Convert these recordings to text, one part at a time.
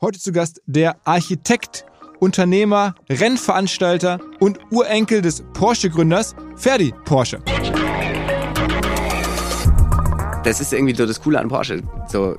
Heute zu Gast der Architekt, Unternehmer, Rennveranstalter und Urenkel des Porsche-Gründers Ferdi Porsche. Das ist irgendwie so das Coole an Porsche. So,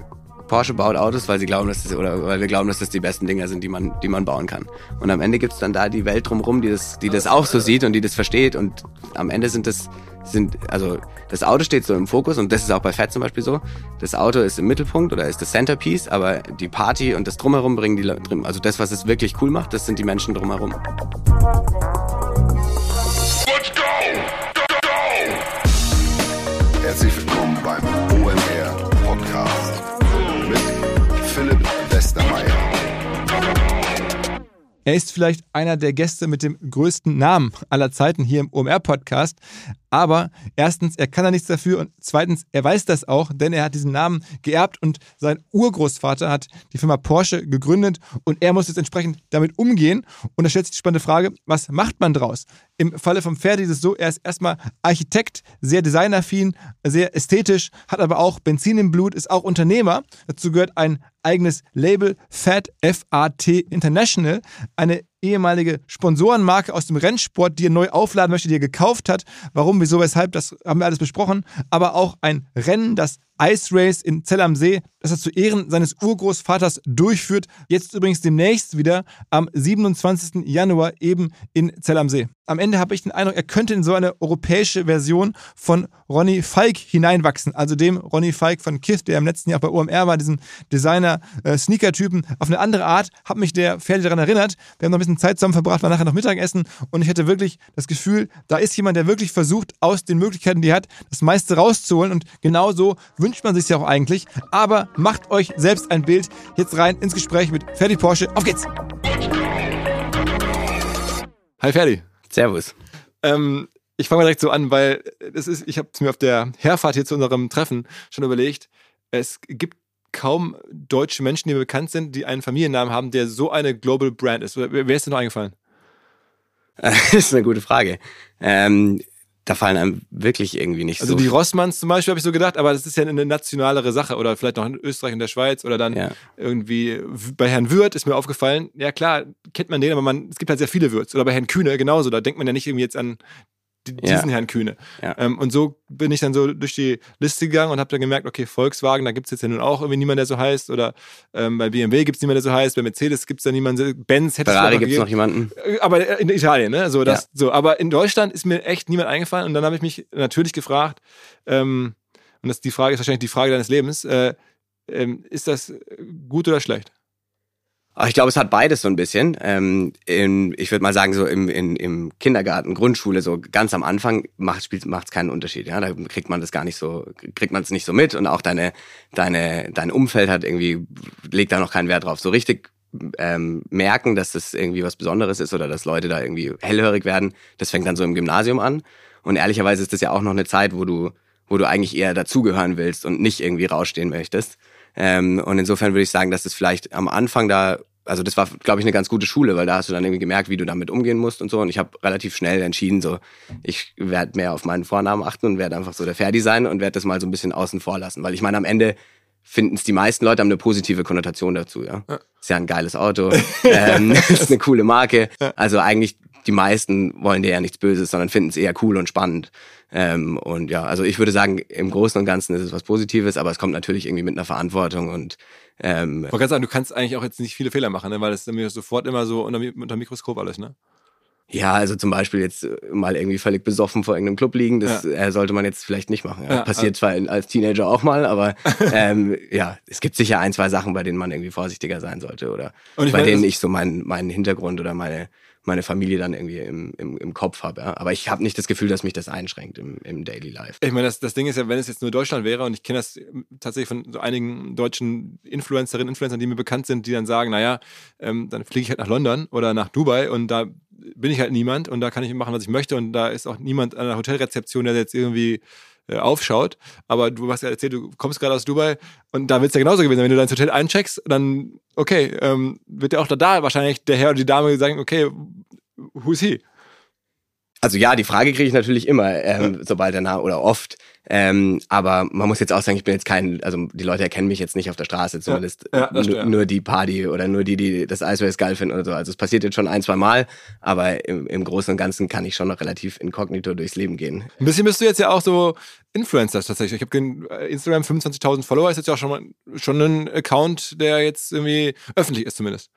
Porsche baut Autos, weil sie glauben, dass das, oder weil wir glauben, dass das die besten Dinger sind, die man, die man bauen kann. Und am Ende gibt es dann da die Welt drumherum, die das, die das auch so sieht und die das versteht. Und am Ende sind das sind, also das Auto steht so im Fokus und das ist auch bei Fett zum Beispiel so. Das Auto ist im Mittelpunkt oder ist das Centerpiece, aber die Party und das Drumherum bringen die, also das, was es wirklich cool macht, das sind die Menschen drumherum. Let's go! Go, go! Herzlich willkommen beim OMR Podcast mit Philipp Westermeier. Er ist vielleicht einer der Gäste mit dem größten Namen aller Zeiten hier im OMR-Podcast, aber erstens, er kann da nichts dafür und zweitens, er weiß das auch, denn er hat diesen Namen geerbt und sein Urgroßvater hat die Firma Porsche gegründet und er muss jetzt entsprechend damit umgehen. Und da stellt sich die spannende Frage, was macht man draus? Im Falle von Ferdi ist es so, er ist erstmal Architekt, sehr designaffin, sehr ästhetisch, hat aber auch Benzin im Blut, ist auch Unternehmer. Dazu gehört ein eigenes Label, FAT, F-A-T International, eine ehemalige Sponsorenmarke aus dem Rennsport, die er neu aufladen möchte, die er gekauft hat. Warum, wieso, weshalb, das haben wir alles besprochen. Aber auch ein Rennen, das Ice Race in Zell am See, das er zu Ehren seines Urgroßvaters durchführt. Jetzt übrigens demnächst wieder am 27. Januar eben in Zell am See. Am Ende habe ich den Eindruck, er könnte in so eine europäische Version von Ronny Falk hineinwachsen. Also dem Ronny Falk von Kith, der im letzten Jahr bei OMR war, diesen Designer-Sneaker-Typen. Auf eine andere Art hat mich der Pferde daran erinnert. Wir haben noch ein bisschen Zeit zusammen verbracht, war nachher noch Mittagessen und ich hatte wirklich das Gefühl, da ist jemand, der wirklich versucht, aus den Möglichkeiten, die er hat, das meiste rauszuholen. Und genauso wünscht man sich ja auch eigentlich. Aber macht euch selbst ein Bild. Jetzt rein ins Gespräch mit Ferdi Porsche. Auf geht's! Hi Ferdi. Servus. Ähm, ich fange mal direkt so an, weil das ist, ich habe es mir auf der Herfahrt hier zu unserem Treffen schon überlegt. Es gibt kaum deutsche Menschen, die mir bekannt sind, die einen Familiennamen haben, der so eine Global Brand ist. Wer ist dir noch eingefallen? Das ist eine gute Frage. Ähm, da fallen einem wirklich irgendwie nicht also so. Also die Rossmanns zum Beispiel habe ich so gedacht, aber das ist ja eine nationalere Sache oder vielleicht noch in Österreich und der Schweiz oder dann ja. irgendwie bei Herrn Würth ist mir aufgefallen. Ja klar, kennt man den, aber man, es gibt halt sehr viele Würths. Oder bei Herrn Kühne genauso. Da denkt man ja nicht irgendwie jetzt an diesen ja. Herrn Kühne. Ja. Ähm, und so bin ich dann so durch die Liste gegangen und habe dann gemerkt, okay, Volkswagen, da gibt es jetzt ja nun auch irgendwie niemanden, der so heißt. Oder ähm, bei BMW gibt es niemanden, der so heißt. Bei Mercedes gibt es da niemanden. Benz hätte Ferrari gibt es noch jemanden. Äh, aber in Italien, ne? So, das, ja. so, aber in Deutschland ist mir echt niemand eingefallen. Und dann habe ich mich natürlich gefragt, ähm, und das, die Frage ist wahrscheinlich die Frage deines Lebens, äh, ähm, ist das gut oder schlecht? Ich glaube, es hat beides so ein bisschen. Ähm, in, ich würde mal sagen, so im, in, im Kindergarten, Grundschule, so ganz am Anfang macht es keinen Unterschied. Ja, da kriegt man das gar nicht so, kriegt man es nicht so mit und auch deine, deine, dein Umfeld hat irgendwie legt da noch keinen Wert drauf. So richtig ähm, merken, dass das irgendwie was Besonderes ist oder dass Leute da irgendwie hellhörig werden. Das fängt dann so im Gymnasium an. Und ehrlicherweise ist das ja auch noch eine Zeit, wo du, wo du eigentlich eher dazugehören willst und nicht irgendwie rausstehen möchtest. Ähm, und insofern würde ich sagen, dass es vielleicht am Anfang da also das war, glaube ich, eine ganz gute Schule, weil da hast du dann irgendwie gemerkt, wie du damit umgehen musst und so. Und ich habe relativ schnell entschieden, so, ich werde mehr auf meinen Vornamen achten und werde einfach so der Ferdi sein und werde das mal so ein bisschen außen vor lassen. Weil ich meine, am Ende finden es die meisten Leute haben eine positive Konnotation dazu, ja. ja. Ist ja ein geiles Auto, ähm, ist eine coole Marke. Ja. Also eigentlich die meisten wollen dir ja nichts Böses, sondern finden es eher cool und spannend. Ähm, und ja, also ich würde sagen, im Großen und Ganzen ist es was Positives, aber es kommt natürlich irgendwie mit einer Verantwortung und ähm, ich wollte sagen, du kannst eigentlich auch jetzt nicht viele Fehler machen, ne? weil das ist sofort immer so unter, unter Mikroskop alles, ne? Ja, also zum Beispiel jetzt äh, mal irgendwie völlig besoffen vor irgendeinem Club liegen, das ja. äh, sollte man jetzt vielleicht nicht machen. Ja. Ja, Passiert also. zwar als Teenager auch mal, aber ähm, ja, es gibt sicher ein, zwei Sachen, bei denen man irgendwie vorsichtiger sein sollte oder bei meine, denen ich so meinen meinen Hintergrund oder meine meine Familie dann irgendwie im, im, im Kopf habe. Ja? Aber ich habe nicht das Gefühl, dass mich das einschränkt im, im Daily Life. Ich meine, das, das Ding ist ja, wenn es jetzt nur Deutschland wäre, und ich kenne das tatsächlich von so einigen deutschen Influencerinnen, Influencern, die mir bekannt sind, die dann sagen, naja, ähm, dann fliege ich halt nach London oder nach Dubai und da bin ich halt niemand und da kann ich machen, was ich möchte und da ist auch niemand an der Hotelrezeption, der jetzt irgendwie aufschaut. Aber du hast ja erzählt, du kommst gerade aus Dubai und da wird es ja genauso gewesen. Wenn du dein Hotel eincheckst, dann, okay, ähm, wird ja auch da, da wahrscheinlich der Herr oder die Dame sagen, okay, who's he? Also ja, die Frage kriege ich natürlich immer, ähm, sobald der Name oder oft. Ähm, aber man muss jetzt auch sagen, ich bin jetzt kein, also die Leute erkennen mich jetzt nicht auf der Straße, zumindest Ja, ja, nur, nur die Party oder nur die, die das Race geil finden oder so. Also es passiert jetzt schon ein, zwei Mal, aber im, im Großen und Ganzen kann ich schon noch relativ inkognito durchs Leben gehen. Ein bisschen bist du jetzt ja auch so Influencer tatsächlich. Ich habe Instagram 25.000 Follower, ist jetzt ja auch schon, mal, schon ein Account, der jetzt irgendwie öffentlich ist zumindest.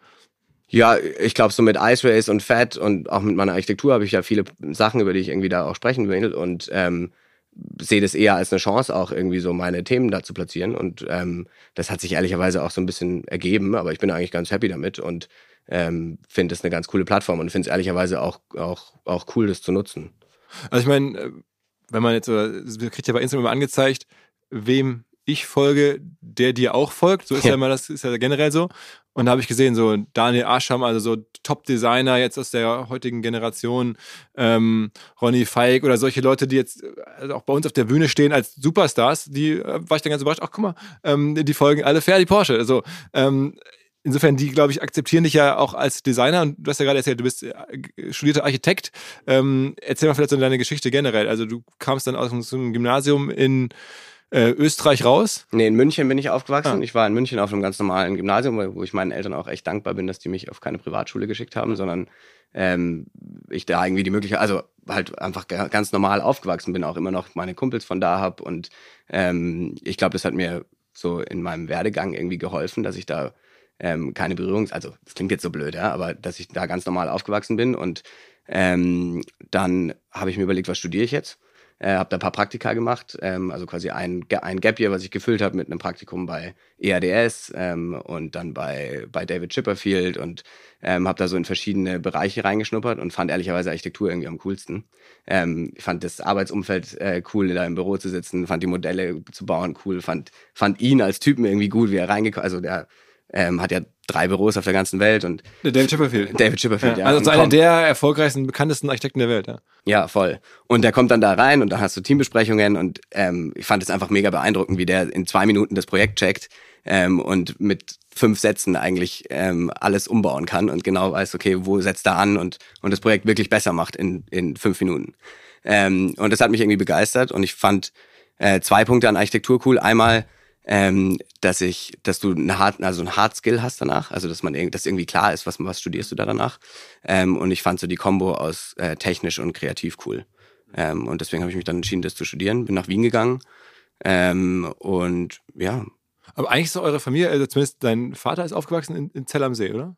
Ja, ich glaube, so mit Ice Race und Fat und auch mit meiner Architektur habe ich ja viele Sachen, über die ich irgendwie da auch sprechen will und ähm, sehe das eher als eine Chance, auch irgendwie so meine Themen da zu platzieren. Und ähm, das hat sich ehrlicherweise auch so ein bisschen ergeben, aber ich bin eigentlich ganz happy damit und ähm, finde es eine ganz coole Plattform und finde es ehrlicherweise auch, auch, auch cool, das zu nutzen. Also ich meine, wenn man jetzt, kriegt ja bei Instagram immer angezeigt, wem ich folge, der dir auch folgt. So ist ja, ja immer das, ist ja generell so. Und da habe ich gesehen, so Daniel Ascham, also so Top-Designer jetzt aus der heutigen Generation, ähm, Ronny Feig oder solche Leute, die jetzt also auch bei uns auf der Bühne stehen als Superstars, die äh, war ich dann ganz überrascht, ach guck mal, ähm, die folgen alle Ferdi Porsche. Also ähm, insofern, die, glaube ich, akzeptieren dich ja auch als Designer und du hast ja gerade erzählt, du bist äh, studierter Architekt. Ähm, erzähl mal vielleicht so deine Geschichte generell. Also du kamst dann aus einem Gymnasium in äh, Österreich raus? Nee, in München bin ich aufgewachsen. Ah. Ich war in München auf einem ganz normalen Gymnasium, wo ich meinen Eltern auch echt dankbar bin, dass die mich auf keine Privatschule geschickt haben, sondern ähm, ich da irgendwie die Möglichkeit, also halt einfach ganz normal aufgewachsen bin, auch immer noch meine Kumpels von da habe. Und ähm, ich glaube, das hat mir so in meinem Werdegang irgendwie geholfen, dass ich da ähm, keine Berührungs-, also das klingt jetzt so blöd, ja, aber dass ich da ganz normal aufgewachsen bin. Und ähm, dann habe ich mir überlegt, was studiere ich jetzt? Äh, habe da ein paar Praktika gemacht, ähm, also quasi ein, ein Gap Year, was ich gefüllt habe mit einem Praktikum bei EADS ähm, und dann bei, bei David Chipperfield und ähm, habe da so in verschiedene Bereiche reingeschnuppert und fand ehrlicherweise Architektur irgendwie am coolsten. Ähm, ich fand das Arbeitsumfeld äh, cool, da im Büro zu sitzen, fand die Modelle zu bauen cool, fand, fand ihn als Typen irgendwie gut, wie er reingekommen also der ähm, hat ja drei Büros auf der ganzen Welt und David Chipperfield. David Chipperfield, ja. ja. Also einer der erfolgreichsten, bekanntesten Architekten der Welt, ja. Ja, voll. Und der kommt dann da rein und da hast du Teambesprechungen und ähm, ich fand es einfach mega beeindruckend, wie der in zwei Minuten das Projekt checkt ähm, und mit fünf Sätzen eigentlich ähm, alles umbauen kann und genau weiß, okay, wo setzt er an und, und das Projekt wirklich besser macht in, in fünf Minuten. Ähm, und das hat mich irgendwie begeistert und ich fand äh, zwei Punkte an Architektur cool. Einmal, ähm, dass ich, dass du eine hart, also ein Hard Skill hast danach, also dass man dass irgendwie klar ist, was was studierst du da danach. Ähm, und ich fand so die Kombo aus äh, technisch und kreativ cool. Ähm, und deswegen habe ich mich dann entschieden, das zu studieren. Bin nach Wien gegangen ähm, und ja. Aber eigentlich ist eure Familie, also zumindest dein Vater ist aufgewachsen in, in Zell am See, oder?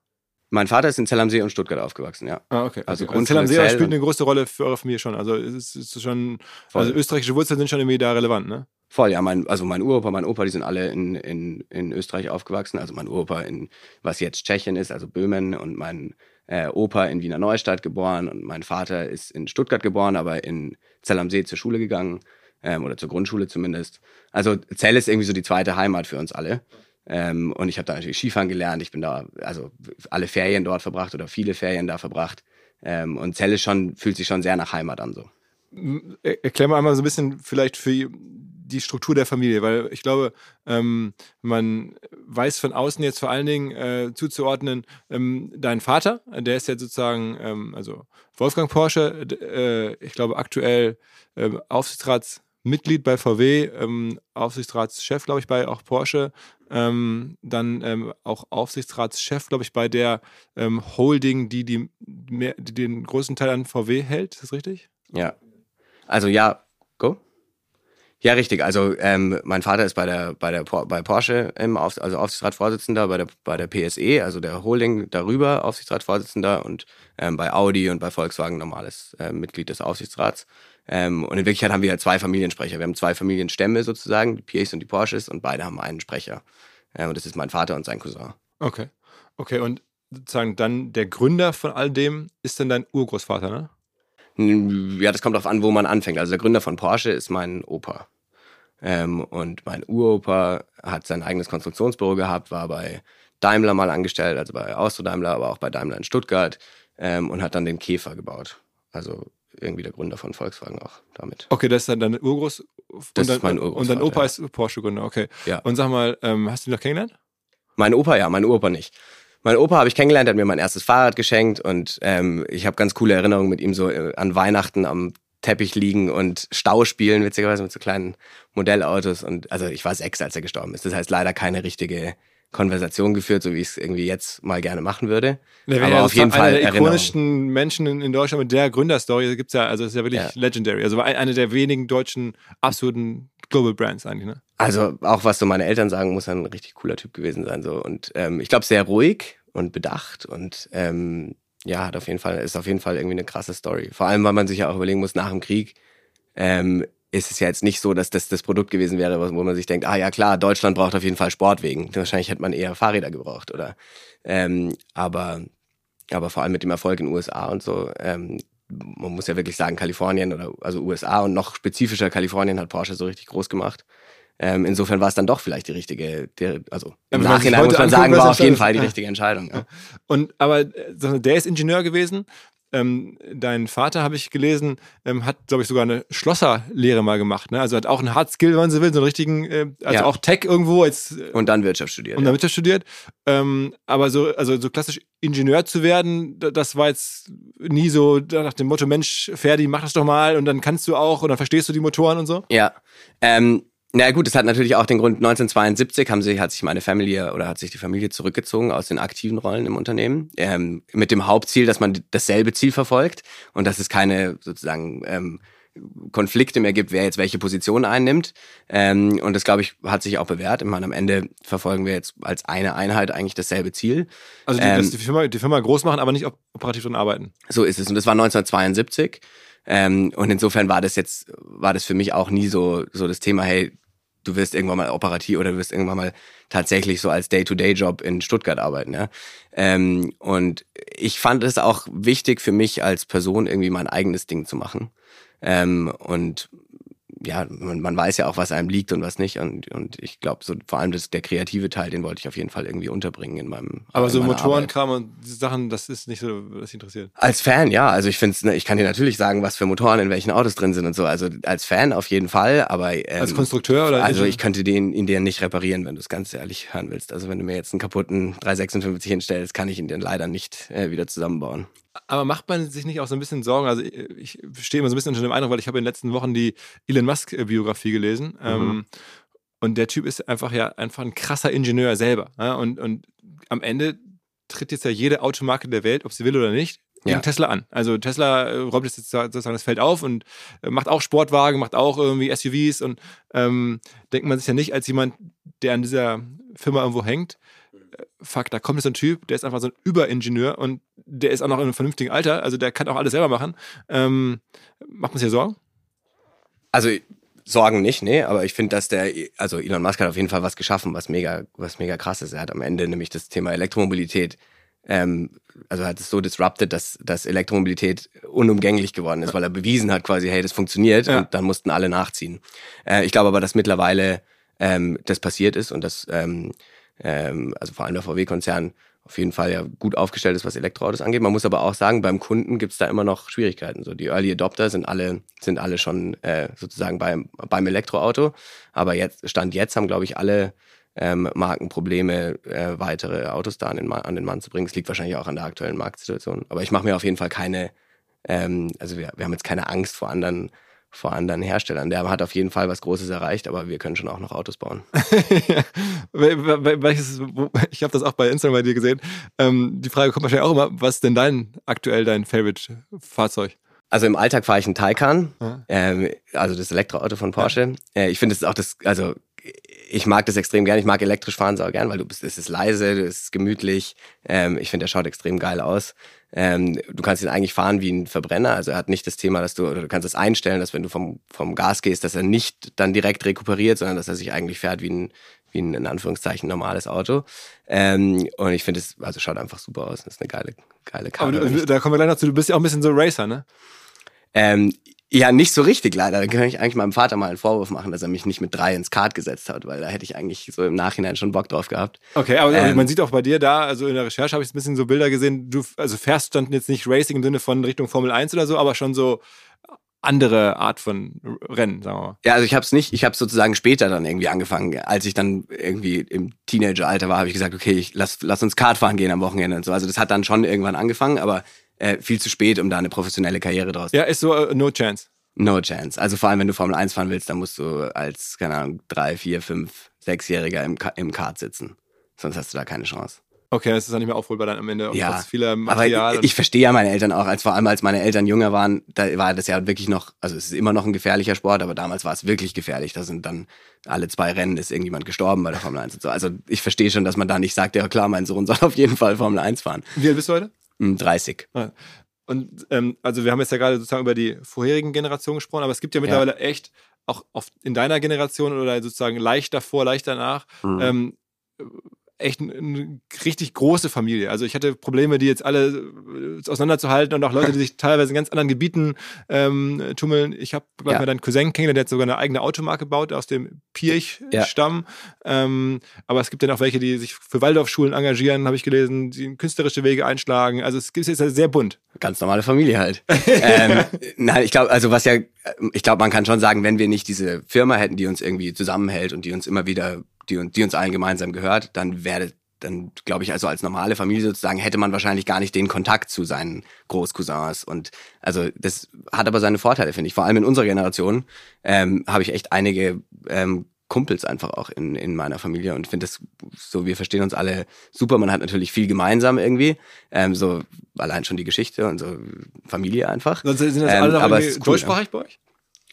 Mein Vater ist in Zell am See und Stuttgart aufgewachsen, ja. Ah, okay. Also, okay. also Zell am See spielt eine große Rolle für eure Familie schon. Also es ist schon, also österreichische Wurzeln sind schon irgendwie da relevant, ne? Voll, ja, mein, also mein Uropa, mein Opa, die sind alle in, in, in Österreich aufgewachsen. Also mein Uropa in, was jetzt Tschechien ist, also Böhmen und mein äh, Opa in Wiener Neustadt geboren und mein Vater ist in Stuttgart geboren, aber in Zell am See zur Schule gegangen ähm, oder zur Grundschule zumindest. Also Zell ist irgendwie so die zweite Heimat für uns alle. Ähm, und ich habe da natürlich Skifahren gelernt. Ich bin da, also alle Ferien dort verbracht oder viele Ferien da verbracht. Ähm, und Zell ist schon, fühlt sich schon sehr nach Heimat an so. Erklär mal einmal so ein bisschen vielleicht für die Struktur der Familie, weil ich glaube, ähm, man weiß von außen jetzt vor allen Dingen äh, zuzuordnen, ähm, dein Vater, der ist jetzt sozusagen, ähm, also Wolfgang Porsche, äh, ich glaube aktuell äh, Aufsichtsratsmitglied bei VW, ähm, Aufsichtsratschef, glaube ich, bei auch Porsche, ähm, dann ähm, auch Aufsichtsratschef, glaube ich, bei der Holding, die, die, mehr, die den größten Teil an VW hält, ist das richtig? Ja. Also ja, go. Ja, richtig. Also ähm, mein Vater ist bei der bei der bei Porsche im Auf, also Aufsichtsratsvorsitzender, bei der bei der PSE, also der Holding darüber Aufsichtsratsvorsitzender und ähm, bei Audi und bei Volkswagen normales äh, Mitglied des Aufsichtsrats. Ähm, und in Wirklichkeit haben wir zwei Familiensprecher. Wir haben zwei Familienstämme sozusagen, die PAs und die Porsches, und beide haben einen Sprecher. Äh, und das ist mein Vater und sein Cousin. Okay. Okay, und sozusagen dann der Gründer von all dem ist dann dein Urgroßvater, ne? Ja, das kommt darauf an, wo man anfängt. Also der Gründer von Porsche ist mein Opa. Ähm, und mein Uropa hat sein eigenes Konstruktionsbüro gehabt, war bei Daimler mal angestellt, also bei Austro Daimler, aber auch bei Daimler in Stuttgart ähm, und hat dann den Käfer gebaut. Also irgendwie der Gründer von Volkswagen auch damit. Okay, das ist dann dein Urgroß. Das dann, ist mein Urgroß. Und dein Opa ja. ist Porsche-Gründer, okay. Ja. Und sag mal, ähm, hast du ihn noch kennengelernt? Mein Opa ja, mein Uropa nicht. Mein Opa habe ich kennengelernt, hat mir mein erstes Fahrrad geschenkt und ähm, ich habe ganz coole Erinnerungen mit ihm so äh, an Weihnachten am Teppich liegen und Stau spielen, witzigerweise mit so kleinen Modellautos. Und also ich war sechs, als er gestorben ist. Das heißt leider keine richtige Konversation geführt, so wie ich es irgendwie jetzt mal gerne machen würde. Ja, Aber auf jeden Fall. Einer der ikonischsten Menschen in, in, Deutschland mit der Gründerstory gibt es ja, also ist ja wirklich ja. legendary. Also eine der wenigen deutschen absoluten Global Brands eigentlich, ne? Also auch was so meine Eltern sagen, muss ein richtig cooler Typ gewesen sein. So. Und ähm, ich glaube, sehr ruhig und bedacht und ähm, ja, hat auf jeden Fall, ist auf jeden Fall irgendwie eine krasse Story. Vor allem, weil man sich ja auch überlegen muss, nach dem Krieg ähm, ist es ja jetzt nicht so, dass das das Produkt gewesen wäre, wo man sich denkt, ah ja klar, Deutschland braucht auf jeden Fall Sportwegen. Wahrscheinlich hätte man eher Fahrräder gebraucht, oder? Ähm, aber, aber vor allem mit dem Erfolg in den USA und so, ähm, man muss ja wirklich sagen, Kalifornien oder also USA und noch spezifischer Kalifornien hat Porsche so richtig groß gemacht. Ähm, insofern war es dann doch vielleicht die richtige, der, also im ja, Nachhinein muss man sagen, war auf jeden Fall die richtige Entscheidung. Ja. Und aber äh, der ist Ingenieur gewesen. Ähm, dein Vater, habe ich gelesen, ähm, hat, glaube ich, sogar eine Schlosserlehre mal gemacht. Ne? Also hat auch einen Hard Skill, wenn man so will, so einen richtigen, äh, also ja. auch Tech irgendwo. Als, äh, und dann Wirtschaft studiert. Und dann Wirtschaft studiert. Ähm, aber so, also so klassisch Ingenieur zu werden, das war jetzt nie so nach dem Motto, Mensch, Ferdi, mach das doch mal und dann kannst du auch und dann verstehst du die Motoren und so. Ja. Ähm, na gut, das hat natürlich auch den Grund, 1972 haben sie, hat sich meine Familie oder hat sich die Familie zurückgezogen aus den aktiven Rollen im Unternehmen, ähm, mit dem Hauptziel, dass man dasselbe Ziel verfolgt und dass es keine sozusagen ähm, Konflikte mehr gibt, wer jetzt welche Position einnimmt. Ähm, und das, glaube ich, hat sich auch bewährt. Ich meine, am Ende verfolgen wir jetzt als eine Einheit eigentlich dasselbe Ziel. Also die, ähm, die, Firma, die Firma groß machen, aber nicht operativ drin arbeiten. So ist es. Und das war 1972. Ähm, und insofern war das jetzt, war das für mich auch nie so, so das Thema, hey, du wirst irgendwann mal operativ oder du wirst irgendwann mal tatsächlich so als Day-to-Day-Job in Stuttgart arbeiten. Ja? Ähm, und ich fand es auch wichtig für mich als Person irgendwie mein eigenes Ding zu machen. Ähm, und ja, man, man weiß ja auch, was einem liegt und was nicht. Und, und ich glaube, so vor allem das, der kreative Teil, den wollte ich auf jeden Fall irgendwie unterbringen in meinem. Aber in so Motorenkram und Sachen, das ist nicht so, was interessiert. Als Fan, ja. Also ich finde ne, ich kann dir natürlich sagen, was für Motoren in welchen Autos drin sind und so. Also als Fan auf jeden Fall, aber. Ähm, als Konstrukteur oder? Also ich könnte den in dir nicht reparieren, wenn du es ganz ehrlich hören willst. Also wenn du mir jetzt einen kaputten 356 hinstellst, kann ich ihn dir leider nicht äh, wieder zusammenbauen. Aber macht man sich nicht auch so ein bisschen Sorgen? Also ich stehe immer so ein bisschen unter dem Eindruck, weil ich habe in den letzten Wochen die Elon Musk-Biografie gelesen. Mhm. Ähm, und der Typ ist einfach ja einfach ein krasser Ingenieur selber. Ja? Und, und am Ende tritt jetzt ja jede Automarke der Welt, ob sie will oder nicht, gegen ja. Tesla an. Also Tesla äh, räumt jetzt sozusagen das Feld auf und äh, macht auch Sportwagen, macht auch irgendwie SUVs und ähm, denkt man sich ja nicht als jemand, der an dieser Firma irgendwo hängt, fuck, da kommt jetzt so ein Typ, der ist einfach so ein Überingenieur und der ist auch noch in einem vernünftigen Alter, also der kann auch alles selber machen. Ähm, macht man sich ja Sorgen? Also Sorgen nicht, nee, aber ich finde, dass der, also Elon Musk hat auf jeden Fall was geschaffen, was mega, was mega krass ist. Er hat am Ende nämlich das Thema Elektromobilität, ähm, also hat es so disrupted, dass, dass Elektromobilität unumgänglich geworden ist, weil er bewiesen hat quasi, hey, das funktioniert ja. und dann mussten alle nachziehen. Äh, ich glaube aber, dass mittlerweile ähm, das passiert ist und dass ähm, ähm, also vor allem der VW-Konzern, auf jeden Fall ja gut aufgestellt ist, was Elektroautos angeht. Man muss aber auch sagen, beim Kunden gibt es da immer noch Schwierigkeiten. So die Early Adopter sind alle sind alle schon äh, sozusagen beim beim Elektroauto, aber jetzt stand jetzt haben glaube ich alle ähm, Marken Probleme, äh, weitere Autos da an den, an den Mann zu bringen. Es liegt wahrscheinlich auch an der aktuellen Marktsituation. Aber ich mache mir auf jeden Fall keine, ähm, also wir, wir haben jetzt keine Angst vor anderen vor anderen Herstellern. Der hat auf jeden Fall was Großes erreicht, aber wir können schon auch noch Autos bauen. ich habe das auch bei Instagram bei dir gesehen. Ähm, die Frage kommt wahrscheinlich auch immer, was ist denn dein aktuell dein Favorite-Fahrzeug? Also im Alltag fahre ich einen Taycan, ja. ähm, also das Elektroauto von Porsche. Ja. Äh, ich finde es auch das, also ich mag das extrem gern. Ich mag elektrisch fahren sau gern, weil du bist, es ist leise, es ist gemütlich. Ähm, ich finde, der schaut extrem geil aus. Ähm, du kannst ihn eigentlich fahren wie ein Verbrenner. Also er hat nicht das Thema, dass du, oder du kannst es einstellen, dass wenn du vom, vom Gas gehst, dass er nicht dann direkt rekuperiert, sondern dass er sich eigentlich fährt wie ein, wie ein, in Anführungszeichen, normales Auto. Ähm, und ich finde es, also schaut einfach super aus. Das ist eine geile, geile Karte. Aber du, da kommen wir gleich noch zu, du bist ja auch ein bisschen so Racer, ne? Ähm, ja, nicht so richtig leider. Da kann ich eigentlich meinem Vater mal einen Vorwurf machen, dass er mich nicht mit drei ins Kart gesetzt hat, weil da hätte ich eigentlich so im Nachhinein schon Bock drauf gehabt. Okay, aber ähm, man sieht auch bei dir da, also in der Recherche habe ich ein bisschen so Bilder gesehen, du also fährst dann jetzt nicht Racing im Sinne von Richtung Formel 1 oder so, aber schon so andere Art von Rennen, sagen wir mal. Ja, also ich habe es nicht, ich habe sozusagen später dann irgendwie angefangen. Als ich dann irgendwie im Teenageralter war, habe ich gesagt, okay, ich lass, lass uns Kart fahren gehen am Wochenende und so. Also das hat dann schon irgendwann angefangen, aber äh, viel zu spät, um da eine professionelle Karriere draus Ja, ist so uh, no chance. No chance. Also vor allem, wenn du Formel 1 fahren willst, dann musst du als, keine Ahnung, drei, vier, fünf, sechsjähriger im, im Kart sitzen. Sonst hast du da keine Chance. Okay, das ist dann nicht mehr aufholbar dann am Ende. Ja, vieler Material. aber ich, ich verstehe ja meine Eltern auch, als vor allem als meine Eltern jünger waren, da war das ja wirklich noch, also es ist immer noch ein gefährlicher Sport, aber damals war es wirklich gefährlich. Da sind dann alle zwei Rennen ist irgendjemand gestorben bei der Formel 1 und so. Also ich verstehe schon, dass man da nicht sagt, ja klar, mein Sohn soll auf jeden Fall Formel 1 fahren. Wie alt bist du heute? 30. Ah. Und ähm, also wir haben jetzt ja gerade sozusagen über die vorherigen Generationen gesprochen, aber es gibt ja mittlerweile ja. echt auch oft in deiner Generation oder sozusagen leicht davor, leicht danach, mhm. ähm, echt eine richtig große Familie. Also ich hatte Probleme, die jetzt alle äh, auseinanderzuhalten und auch Leute, die sich teilweise in ganz anderen Gebieten ähm, tummeln. Ich habe ja. mal deinen Cousin kennengelernt, der hat sogar eine eigene Automarke gebaut aus dem Pirch-Stamm. Ja. Ähm, aber es gibt dann auch welche, die sich für Waldorfschulen engagieren, habe ich gelesen, die künstlerische Wege einschlagen. Also es gibt jetzt sehr bunt. Ganz normale Familie halt. ähm, nein, ich glaube, also was ja, ich glaube, man kann schon sagen, wenn wir nicht diese Firma hätten, die uns irgendwie zusammenhält und die uns immer wieder die, die uns allen gemeinsam gehört, dann wäre dann glaube ich, also als normale Familie sozusagen, hätte man wahrscheinlich gar nicht den Kontakt zu seinen Großcousins. Und also das hat aber seine Vorteile, finde ich. Vor allem in unserer Generation ähm, habe ich echt einige ähm, Kumpels einfach auch in, in meiner Familie und finde das so, wir verstehen uns alle super. Man hat natürlich viel gemeinsam irgendwie, ähm, so allein schon die Geschichte und so Familie einfach. Sind das alle ähm, aber cool, deutschsprachig ja. bei euch?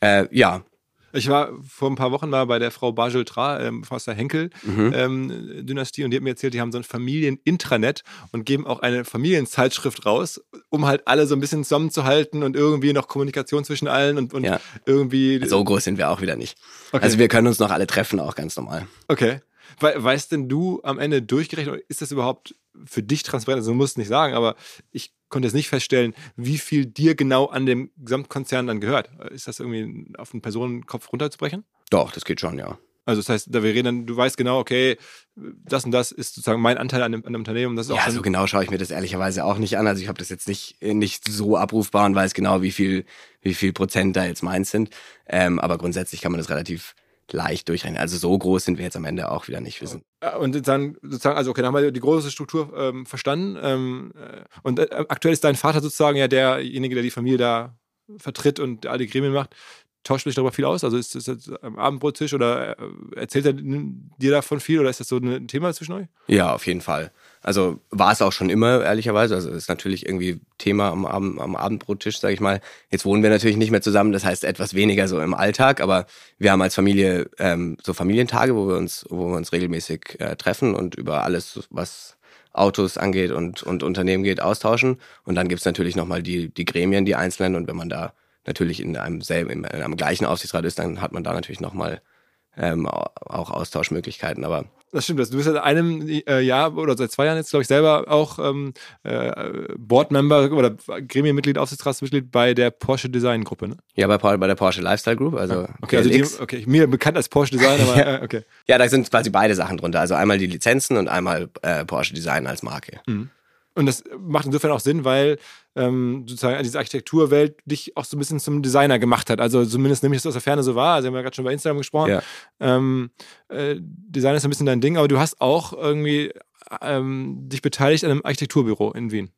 Äh, ja, ich war vor ein paar Wochen mal bei der Frau Bajel Tra ähm, aus der Henkel-Dynastie mhm. ähm, und die hat mir erzählt, die haben so ein Familien-Intranet und geben auch eine Familienzeitschrift raus, um halt alle so ein bisschen zusammenzuhalten und irgendwie noch Kommunikation zwischen allen und, und ja. irgendwie. So groß sind wir auch wieder nicht. Okay. Also wir können uns noch alle treffen, auch ganz normal. Okay. Weißt denn du am Ende durchgerechnet, ist das überhaupt für dich transparent? Also du musst nicht sagen, aber ich konnte jetzt nicht feststellen, wie viel dir genau an dem Gesamtkonzern dann gehört. Ist das irgendwie auf einen Personenkopf runterzubrechen? Doch, das geht schon, ja. Also das heißt, da wir reden, du weißt genau, okay, das und das ist sozusagen mein Anteil an dem, an dem Unternehmen. Das ja, so genau schaue ich mir das ehrlicherweise auch nicht an. Also ich habe das jetzt nicht, nicht so abrufbar und weiß genau, wie viel, wie viel Prozent da jetzt meins sind. Ähm, aber grundsätzlich kann man das relativ leicht durchrechnen. Also so groß sind wir jetzt am Ende auch wieder nicht. Wir sind äh, und dann sozusagen, also okay, dann haben wir die große Struktur ähm, verstanden. Ähm, äh, und äh, aktuell ist dein Vater sozusagen ja derjenige, der die Familie da vertritt und alle Gremien macht. Tauscht sich darüber viel aus? Also ist das jetzt am Abendbrottisch oder äh, erzählt er dir davon viel oder ist das so ein Thema zwischen euch? Ja, auf jeden Fall. Also war es auch schon immer, ehrlicherweise. Also ist natürlich irgendwie Thema am, Abend, am Abendbrottisch, sage ich mal. Jetzt wohnen wir natürlich nicht mehr zusammen, das heißt etwas weniger so im Alltag, aber wir haben als Familie ähm, so Familientage, wo wir uns, wo wir uns regelmäßig äh, treffen und über alles, was Autos angeht und, und Unternehmen geht, austauschen. Und dann gibt's natürlich nochmal die, die Gremien, die einzelnen. Und wenn man da natürlich in einem selben, in einem gleichen Aufsichtsrat ist, dann hat man da natürlich nochmal ähm, auch Austauschmöglichkeiten. Aber das stimmt. Du bist seit einem äh, Jahr oder seit zwei Jahren jetzt, glaube ich, selber auch ähm, äh, Boardmember oder Gremienmitglied, Aufsichtsratsmitglied bei der Porsche Design Gruppe, ne? Ja, bei, bei der Porsche Lifestyle Group. Also okay, also die, okay, mir bekannt als Porsche Design, aber ja. Äh, okay. Ja, da sind quasi beide Sachen drunter. Also einmal die Lizenzen und einmal äh, Porsche Design als Marke. Mhm. Und das macht insofern auch Sinn, weil ähm, sozusagen diese Architekturwelt dich auch so ein bisschen zum Designer gemacht hat. Also zumindest nehme ich das aus der Ferne so wahr. Also wir haben ja gerade schon bei Instagram gesprochen. Ja. Ähm, äh, Design ist ein bisschen dein Ding, aber du hast auch irgendwie ähm, dich beteiligt an einem Architekturbüro in Wien.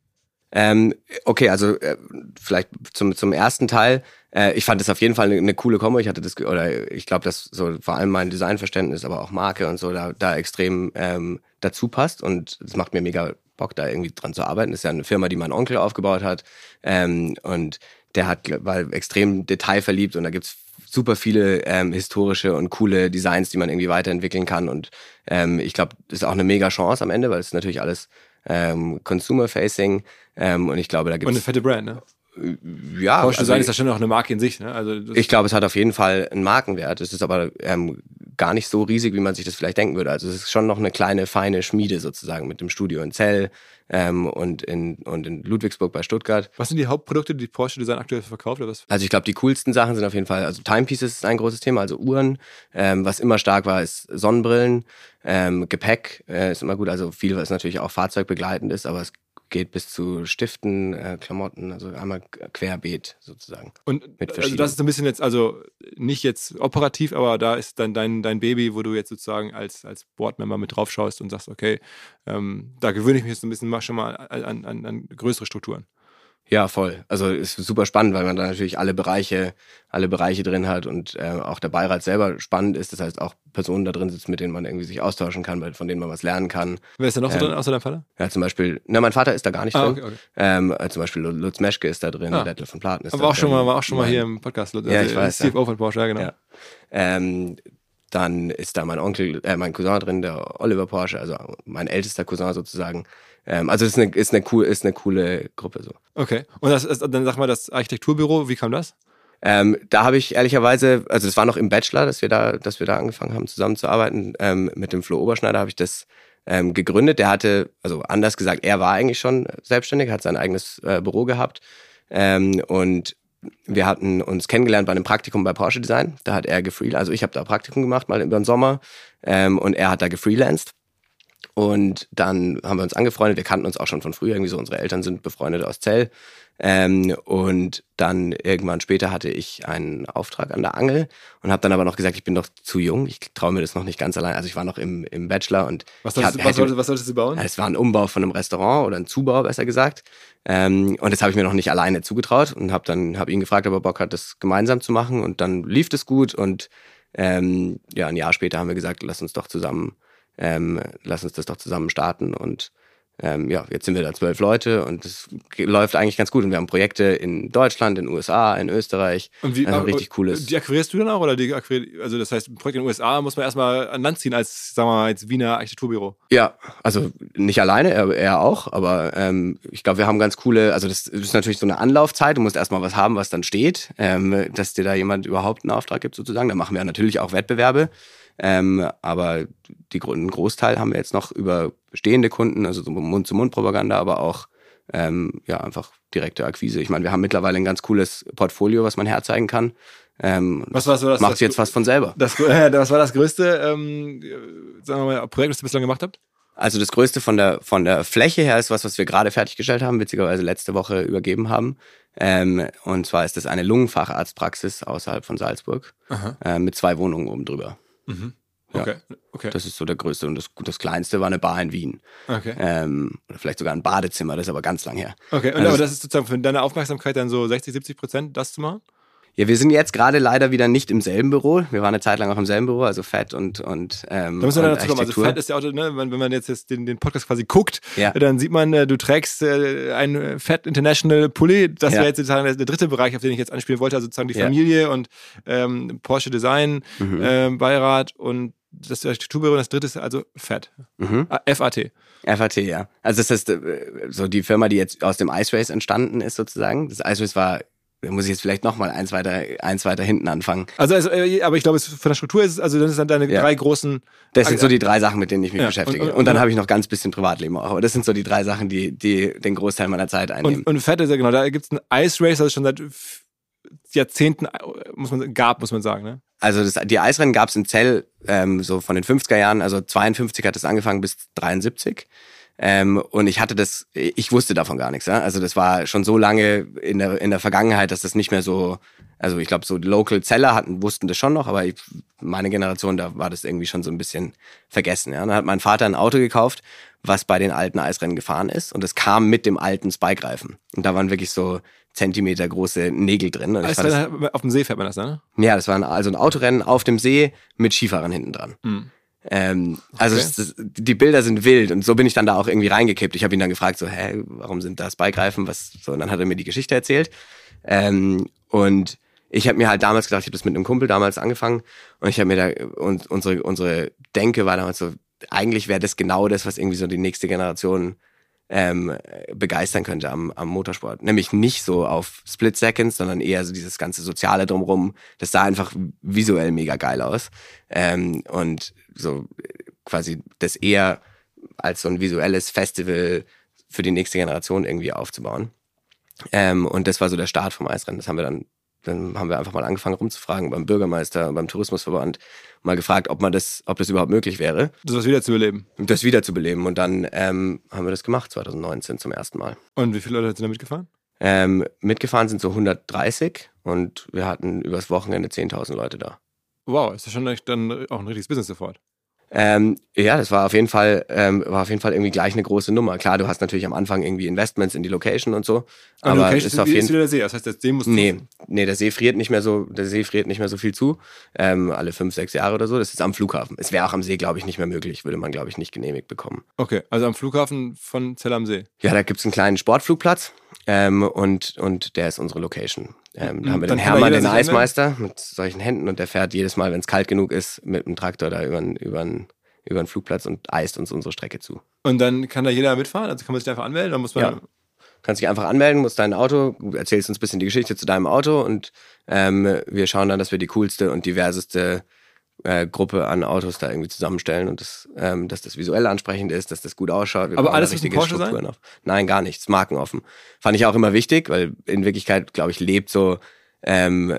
Ähm, okay, also äh, vielleicht zum, zum ersten Teil. Äh, ich fand das auf jeden Fall eine, eine coole Kombo. Ich hatte das, oder ich glaube, dass so vor allem mein Designverständnis, aber auch Marke und so da, da extrem ähm, dazu passt. Und es macht mir mega Bock, da irgendwie dran zu arbeiten. Das ist ja eine Firma, die mein Onkel aufgebaut hat. Ähm, und der hat, war extrem detailverliebt und da gibt's super viele ähm, historische und coole Designs, die man irgendwie weiterentwickeln kann. Und ähm, ich glaube, das ist auch eine mega Chance am Ende, weil es natürlich alles ähm, Consumer-Facing ähm, und ich glaube, da gibt's Und eine fette Brand, ne? Ja. Porsche also, Design ist ja schon auch eine Marke in sich. Ne? Also ich glaube, es hat auf jeden Fall einen Markenwert. Es ist aber ähm, gar nicht so riesig, wie man sich das vielleicht denken würde. Also es ist schon noch eine kleine, feine Schmiede sozusagen mit dem Studio in Zell ähm, und, in, und in Ludwigsburg bei Stuttgart. Was sind die Hauptprodukte, die Porsche Design aktuell verkauft? Oder was? Also ich glaube, die coolsten Sachen sind auf jeden Fall, also Timepieces ist ein großes Thema, also Uhren. Ähm, was immer stark war, ist Sonnenbrillen. Ähm, Gepäck äh, ist immer gut, also viel, was natürlich auch fahrzeugbegleitend ist, aber es geht bis zu Stiften, äh, Klamotten, also einmal querbeet sozusagen. Und mit also das ist ein bisschen jetzt, also nicht jetzt operativ, aber da ist dann dein, dein Baby, wo du jetzt sozusagen als, als Boardmember mit drauf schaust und sagst, okay, ähm, da gewöhne ich mich jetzt ein bisschen schon mal an, an, an größere Strukturen. Ja, voll. Also ist super spannend, weil man da natürlich alle Bereiche, alle Bereiche drin hat und äh, auch der Beirat selber spannend ist. Das heißt, auch Personen da drin sitzen, mit denen man irgendwie sich austauschen kann, von denen man was lernen kann. Wer ist da noch so ähm, drin, außer deinem Vater? Ja, zum Beispiel, na, mein Vater ist da gar nicht ah, drin. Okay, okay. Ähm, äh, zum Beispiel Lutz Meschke ist da drin, ah. Dettel von Platen ist Aber da auch drin. schon mal, war auch schon mal hier im Podcast, Lutz. Ja, ich weiß. CFO ja. von Porsche, ja, genau. Ja. Ähm, dann ist da mein Onkel, äh, mein Cousin drin, der Oliver Porsche, also mein ältester Cousin sozusagen. Ähm, also ist eine, ist, eine cool, ist eine coole Gruppe so. Okay. Und das ist, dann sag mal, das Architekturbüro, wie kam das? Ähm, da habe ich ehrlicherweise, also das war noch im Bachelor, dass wir da, dass wir da angefangen haben zusammenzuarbeiten. Ähm, mit dem Flo Oberschneider habe ich das ähm, gegründet. Der hatte, also anders gesagt, er war eigentlich schon selbstständig, hat sein eigenes äh, Büro gehabt. Ähm, und wir hatten uns kennengelernt bei einem Praktikum bei Porsche Design. Da hat er gefreelanced, also ich habe da Praktikum gemacht, mal über den Sommer. Ähm, und er hat da gefreelanced. Und dann haben wir uns angefreundet. Wir kannten uns auch schon von früher. Irgendwie so, unsere Eltern sind befreundet aus Zell. Ähm, und dann irgendwann später hatte ich einen Auftrag an der Angel und habe dann aber noch gesagt, ich bin doch zu jung, ich traue mir das noch nicht ganz allein. Also ich war noch im, im Bachelor und was solltest, hab, was, solltest, was solltest du bauen? Es war ein Umbau von einem Restaurant oder ein Zubau besser gesagt. Ähm, und das habe ich mir noch nicht alleine zugetraut und habe dann hab ihn gefragt, ob er Bock hat, das gemeinsam zu machen. Und dann lief das gut und ähm, ja, ein Jahr später haben wir gesagt, lass uns doch zusammen, ähm, lass uns das doch zusammen starten und ähm, ja, jetzt sind wir da zwölf Leute und es läuft eigentlich ganz gut. Und wir haben Projekte in Deutschland, in den USA, in Österreich. Und wie also richtig cooles. Die akquirierst du dann auch? Oder die also das heißt, ein Projekt in den USA muss man erstmal an Land ziehen als, sagen wir mal, als Wiener Architekturbüro. Ja, also nicht alleine, er, er auch, aber ähm, ich glaube, wir haben ganz coole, also das ist natürlich so eine Anlaufzeit. Du musst erstmal was haben, was dann steht, ähm, dass dir da jemand überhaupt einen Auftrag gibt, sozusagen. Da machen wir natürlich auch Wettbewerbe. Ähm, aber die, einen Großteil haben wir jetzt noch über bestehende Kunden, also so Mund-zu-Mund-Propaganda, aber auch ähm, ja einfach direkte Akquise. Ich meine, wir haben mittlerweile ein ganz cooles Portfolio, was man herzeigen kann. Ähm, was war so das? Macht das, jetzt fast von selber. Das, äh, was war das größte ähm, sagen wir mal, Projekt, das ihr bislang gemacht habt? Also das größte von der von der Fläche her ist was, was wir gerade fertiggestellt haben, witzigerweise letzte Woche übergeben haben. Ähm, und zwar ist das eine Lungenfacharztpraxis außerhalb von Salzburg äh, mit zwei Wohnungen oben drüber. Mhm. Okay. Ja, okay. Das ist so der größte. Und das, das kleinste war eine Bar in Wien. Okay. Ähm, oder vielleicht sogar ein Badezimmer, das ist aber ganz lang her. Okay, und also, aber das ist sozusagen für deine Aufmerksamkeit dann so 60, 70 Prozent, das zu machen? Ja, wir sind jetzt gerade leider wieder nicht im selben Büro. Wir waren eine Zeit lang auch im selben Büro, also Fett und und ähm, Da müssen wir dazu kommen. Also Fett ist ja auch, ne, wenn, wenn man jetzt, jetzt den, den Podcast quasi guckt, ja. dann sieht man, äh, du trägst äh, ein Fett International Pulli. Das ja. wäre jetzt sozusagen der, der, dritte Bereich, auf den ich jetzt anspielen wollte, also sozusagen die ja. Familie und ähm, Porsche Design, mhm. ähm, Beirat und das Architekturbüro. Das dritte ist also Fett. Mhm. FAT. FAT, ja. Also das ist äh, so die Firma, die jetzt aus dem Ice Race entstanden ist sozusagen. Das Ice Race war da muss ich jetzt vielleicht nochmal eins weiter, eins weiter hinten anfangen. Also, also äh, aber ich glaube, von der Struktur ist es, also das sind dann deine ja. drei großen. Das sind so die drei Sachen, mit denen ich mich ja. beschäftige. Und, und, und dann habe ich noch ganz bisschen Privatleben auch. Aber das sind so die drei Sachen, die, die den Großteil meiner Zeit einnehmen. Und, und Fett ist ja genau, da gibt es ein Ice Race, das es schon seit Jahrzehnten muss man, gab, muss man sagen, ne? Also das, die Eisrennen gab es in Zell ähm, so von den 50er Jahren, also 52 hat es angefangen bis 73. Ähm, und ich hatte das, ich wusste davon gar nichts. Ja? Also das war schon so lange in der, in der Vergangenheit, dass das nicht mehr so, also ich glaube, so Local Zeller hatten, wussten das schon noch, aber ich, meine Generation, da war das irgendwie schon so ein bisschen vergessen. Ja? Und dann hat mein Vater ein Auto gekauft, was bei den alten Eisrennen gefahren ist. Und es kam mit dem alten Spike-Reifen. Und da waren wirklich so Zentimeter große Nägel drin. Und Eisrennen, das, auf dem See fährt man das, ne? Ja, das war ein, also ein Autorennen auf dem See mit Skifahrern hinten dran. Mhm. Ähm, also okay. es, die Bilder sind wild und so bin ich dann da auch irgendwie reingekippt. Ich habe ihn dann gefragt, so, hä, warum sind da Spike-Reifen? Was so? Und dann hat er mir die Geschichte erzählt. Ähm, und ich habe mir halt damals gedacht, ich habe das mit einem Kumpel damals angefangen und ich habe mir da und unsere unsere Denke war damals so, eigentlich wäre das genau das, was irgendwie so die nächste Generation ähm, begeistern könnte am, am Motorsport. Nämlich nicht so auf Split Seconds, sondern eher so dieses ganze Soziale drumrum. Das sah einfach visuell mega geil aus. Ähm, und so quasi das eher als so ein visuelles Festival für die nächste Generation irgendwie aufzubauen. Ähm, und das war so der Start vom Eisrennen. Das haben wir dann dann haben wir einfach mal angefangen rumzufragen beim Bürgermeister, beim Tourismusverband, mal gefragt, ob man das, ob das überhaupt möglich wäre. Das wiederzubeleben. Das wiederzubeleben. Und dann ähm, haben wir das gemacht, 2019 zum ersten Mal. Und wie viele Leute sind da mitgefahren? Ähm, mitgefahren sind so 130 und wir hatten übers Wochenende 10.000 Leute da. Wow, ist das schon dann auch ein richtiges Business sofort. Ähm, ja, das war auf jeden Fall, ähm, war auf jeden Fall irgendwie gleich eine große Nummer. Klar, du hast natürlich am Anfang irgendwie Investments in die Location und so. Aber Location ist auf jeden Fall. der See. Das heißt, der See muss. Nee, nee, der See friert nicht mehr so, der See friert nicht mehr so viel zu. Ähm, alle fünf, sechs Jahre oder so. Das ist am Flughafen. Es wäre auch am See, glaube ich, nicht mehr möglich. Würde man, glaube ich, nicht genehmigt bekommen. Okay, also am Flughafen von Zell am See. Ja, da gibt's einen kleinen Sportflugplatz. Ähm, und, und der ist unsere Location. Ähm, da haben wir den Hermann, den Eismeister, mit solchen Händen und der fährt jedes Mal, wenn es kalt genug ist, mit dem Traktor da über, über, über den Flugplatz und eist uns unsere Strecke zu. Und dann kann da jeder mitfahren? Also kann man sich einfach anmelden? Dann muss man ja. Kannst dich einfach anmelden, musst dein Auto, erzählst uns ein bisschen die Geschichte zu deinem Auto und ähm, wir schauen dann, dass wir die coolste und diverseste äh, Gruppe an Autos da irgendwie zusammenstellen und das, ähm, dass das visuell ansprechend ist, dass das gut ausschaut. Wir Aber alles richtige Porsche Strukturen sein? auf. Nein, gar nichts. Markenoffen. Fand ich auch immer wichtig, weil in Wirklichkeit, glaube ich, lebt so ähm,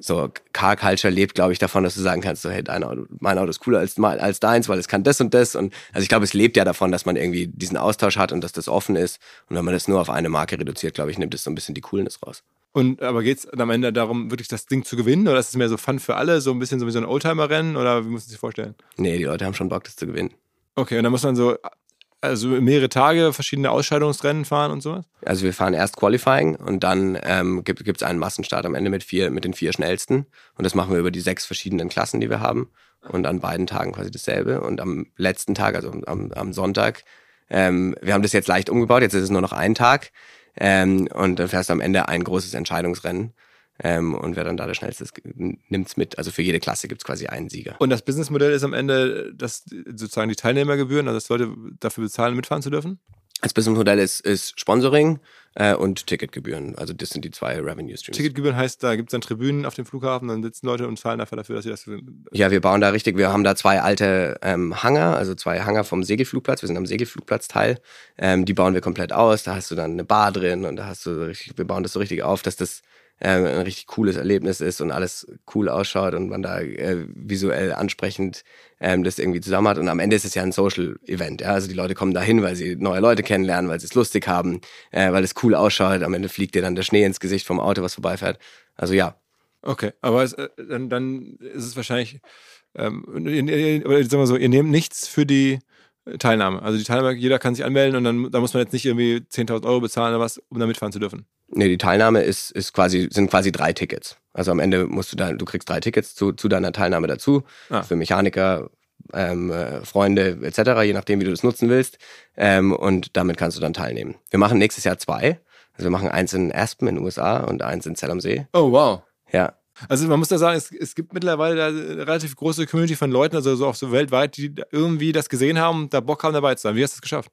so Car Culture lebt, glaube ich, davon, dass du sagen kannst, so, hey, dein Auto, mein Auto ist cooler als, als deins, weil es kann das und das. Und also ich glaube, es lebt ja davon, dass man irgendwie diesen Austausch hat und dass das offen ist. Und wenn man das nur auf eine Marke reduziert, glaube ich, nimmt es so ein bisschen die Coolness raus. Und aber geht es am Ende darum, wirklich das Ding zu gewinnen? Oder ist es mehr so Fun für alle, so ein bisschen so wie so ein Oldtimer-Rennen? Oder wie muss man sich vorstellen? Nee, die Leute haben schon Bock, das zu gewinnen. Okay, und dann muss man so also mehrere Tage verschiedene Ausscheidungsrennen fahren und sowas? Also wir fahren erst Qualifying und dann ähm, gibt es einen Massenstart am Ende mit vier, mit den vier schnellsten. Und das machen wir über die sechs verschiedenen Klassen, die wir haben. Und an beiden Tagen quasi dasselbe. Und am letzten Tag, also am, am Sonntag, ähm, wir haben das jetzt leicht umgebaut, jetzt ist es nur noch ein Tag. Ähm, und dann fährst du am Ende ein großes Entscheidungsrennen. Ähm, und wer dann da der schnellste ist, nimmt es mit. Also für jede Klasse gibt es quasi einen Sieger. Und das Businessmodell ist am Ende, dass sozusagen die Teilnehmergebühren, also dass Leute dafür bezahlen, mitfahren zu dürfen? Das Businessmodell ist, ist Sponsoring äh, und Ticketgebühren. Also das sind die zwei Revenue Streams. Ticketgebühren heißt, da gibt es dann Tribünen auf dem Flughafen, dann sitzen Leute und zahlen dafür, dafür, dass sie das. Ja, wir bauen da richtig, wir haben da zwei alte ähm, Hangar, also zwei Hangar vom Segelflugplatz. Wir sind am Segelflugplatzteil. Ähm, die bauen wir komplett aus. Da hast du dann eine Bar drin und da hast du richtig, wir bauen das so richtig auf, dass das ähm, ein richtig cooles Erlebnis ist und alles cool ausschaut und man da äh, visuell ansprechend ähm, das irgendwie zusammen hat. Und am Ende ist es ja ein Social-Event. Ja? Also die Leute kommen dahin, weil sie neue Leute kennenlernen, weil sie es lustig haben, äh, weil es cool ausschaut. Am Ende fliegt dir dann der Schnee ins Gesicht vom Auto, was vorbeifährt. Also ja. Okay, aber es, äh, dann, dann ist es wahrscheinlich, ähm, ihr, oder sagen wir so, ihr nehmt nichts für die Teilnahme. Also die Teilnahme, jeder kann sich anmelden und dann da muss man jetzt nicht irgendwie 10.000 Euro bezahlen oder was, um da mitfahren zu dürfen. Nee, die Teilnahme ist, ist quasi, sind quasi drei Tickets. Also am Ende musst du da, du kriegst drei Tickets zu, zu deiner Teilnahme dazu. Ah. Für Mechaniker, ähm, äh, Freunde etc., je nachdem, wie du das nutzen willst. Ähm, und damit kannst du dann teilnehmen. Wir machen nächstes Jahr zwei. Also wir machen eins in Aspen in den USA und eins in Zell am See. Oh, wow. Ja. Also man muss da sagen, es, es gibt mittlerweile da eine relativ große Community von Leuten, also so auch so weltweit, die irgendwie das gesehen haben, da Bock haben dabei zu sein. Wie hast du das geschafft?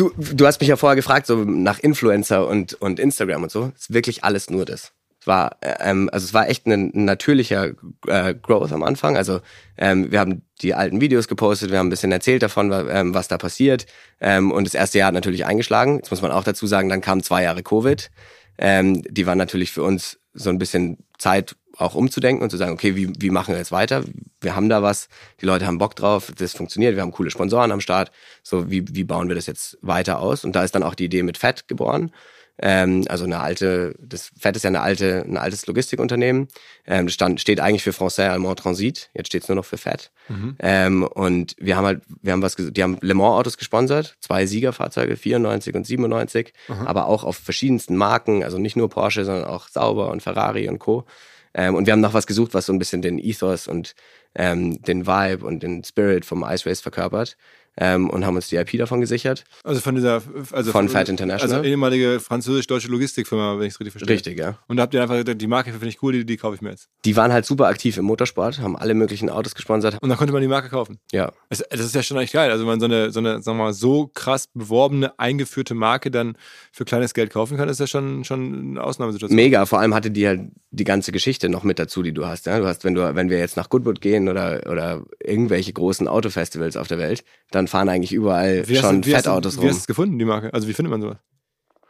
Du, du hast mich ja vorher gefragt, so nach Influencer und, und Instagram und so. Es ist wirklich alles nur das. Es war, ähm, also es war echt ein, natürlicher äh, Growth am Anfang. Also ähm, wir haben die alten Videos gepostet, wir haben ein bisschen erzählt davon, ähm, was da passiert. Ähm, und das erste Jahr hat natürlich eingeschlagen. Jetzt muss man auch dazu sagen, dann kamen zwei Jahre Covid. Ähm, die waren natürlich für uns so ein bisschen Zeit, auch umzudenken und zu sagen, okay, wie, wie machen wir jetzt weiter? Wir haben da was, die Leute haben Bock drauf, das funktioniert, wir haben coole Sponsoren am Start. So, wie, wie bauen wir das jetzt weiter aus? Und da ist dann auch die Idee mit Fett geboren. Ähm, also eine alte, das Fett ist ja eine alte, ein altes Logistikunternehmen. Ähm, das stand, steht eigentlich für Français Allemand Transit. Jetzt steht es nur noch für Fett. Mhm. Ähm, und wir haben halt, wir haben was, die haben Le Mans Autos gesponsert, zwei Siegerfahrzeuge, 94 und 97, mhm. aber auch auf verschiedensten Marken, also nicht nur Porsche, sondern auch Sauber und Ferrari und Co. Ähm, und wir haben noch was gesucht, was so ein bisschen den Ethos und ähm, den Vibe und den Spirit vom Ice Race verkörpert ähm, und haben uns die IP davon gesichert. Also von dieser, also von, von Fat International. Also ehemalige französisch-deutsche Logistikfirma, wenn ich es richtig verstehe. Richtig, ja. Und da habt ihr einfach die Marke finde ich cool, die, die kaufe ich mir jetzt. Die waren halt super aktiv im Motorsport, haben alle möglichen Autos gesponsert. Und dann konnte man die Marke kaufen. Ja. Das, das ist ja schon echt geil. Also wenn man so eine, so eine, sagen wir mal, so krass beworbene, eingeführte Marke dann für kleines Geld kaufen kann, ist ja schon, schon eine Ausnahmesituation. Mega. Vor allem hatte die halt die ganze Geschichte noch mit dazu, die du hast. Ja? Du hast, wenn du, wenn wir jetzt nach Goodwood gehen oder, oder irgendwelche großen Autofestivals auf der Welt, dann fahren eigentlich überall wie schon du, Fettautos rum. Wie hast du es gefunden, die Marke? Also wie findet man sowas?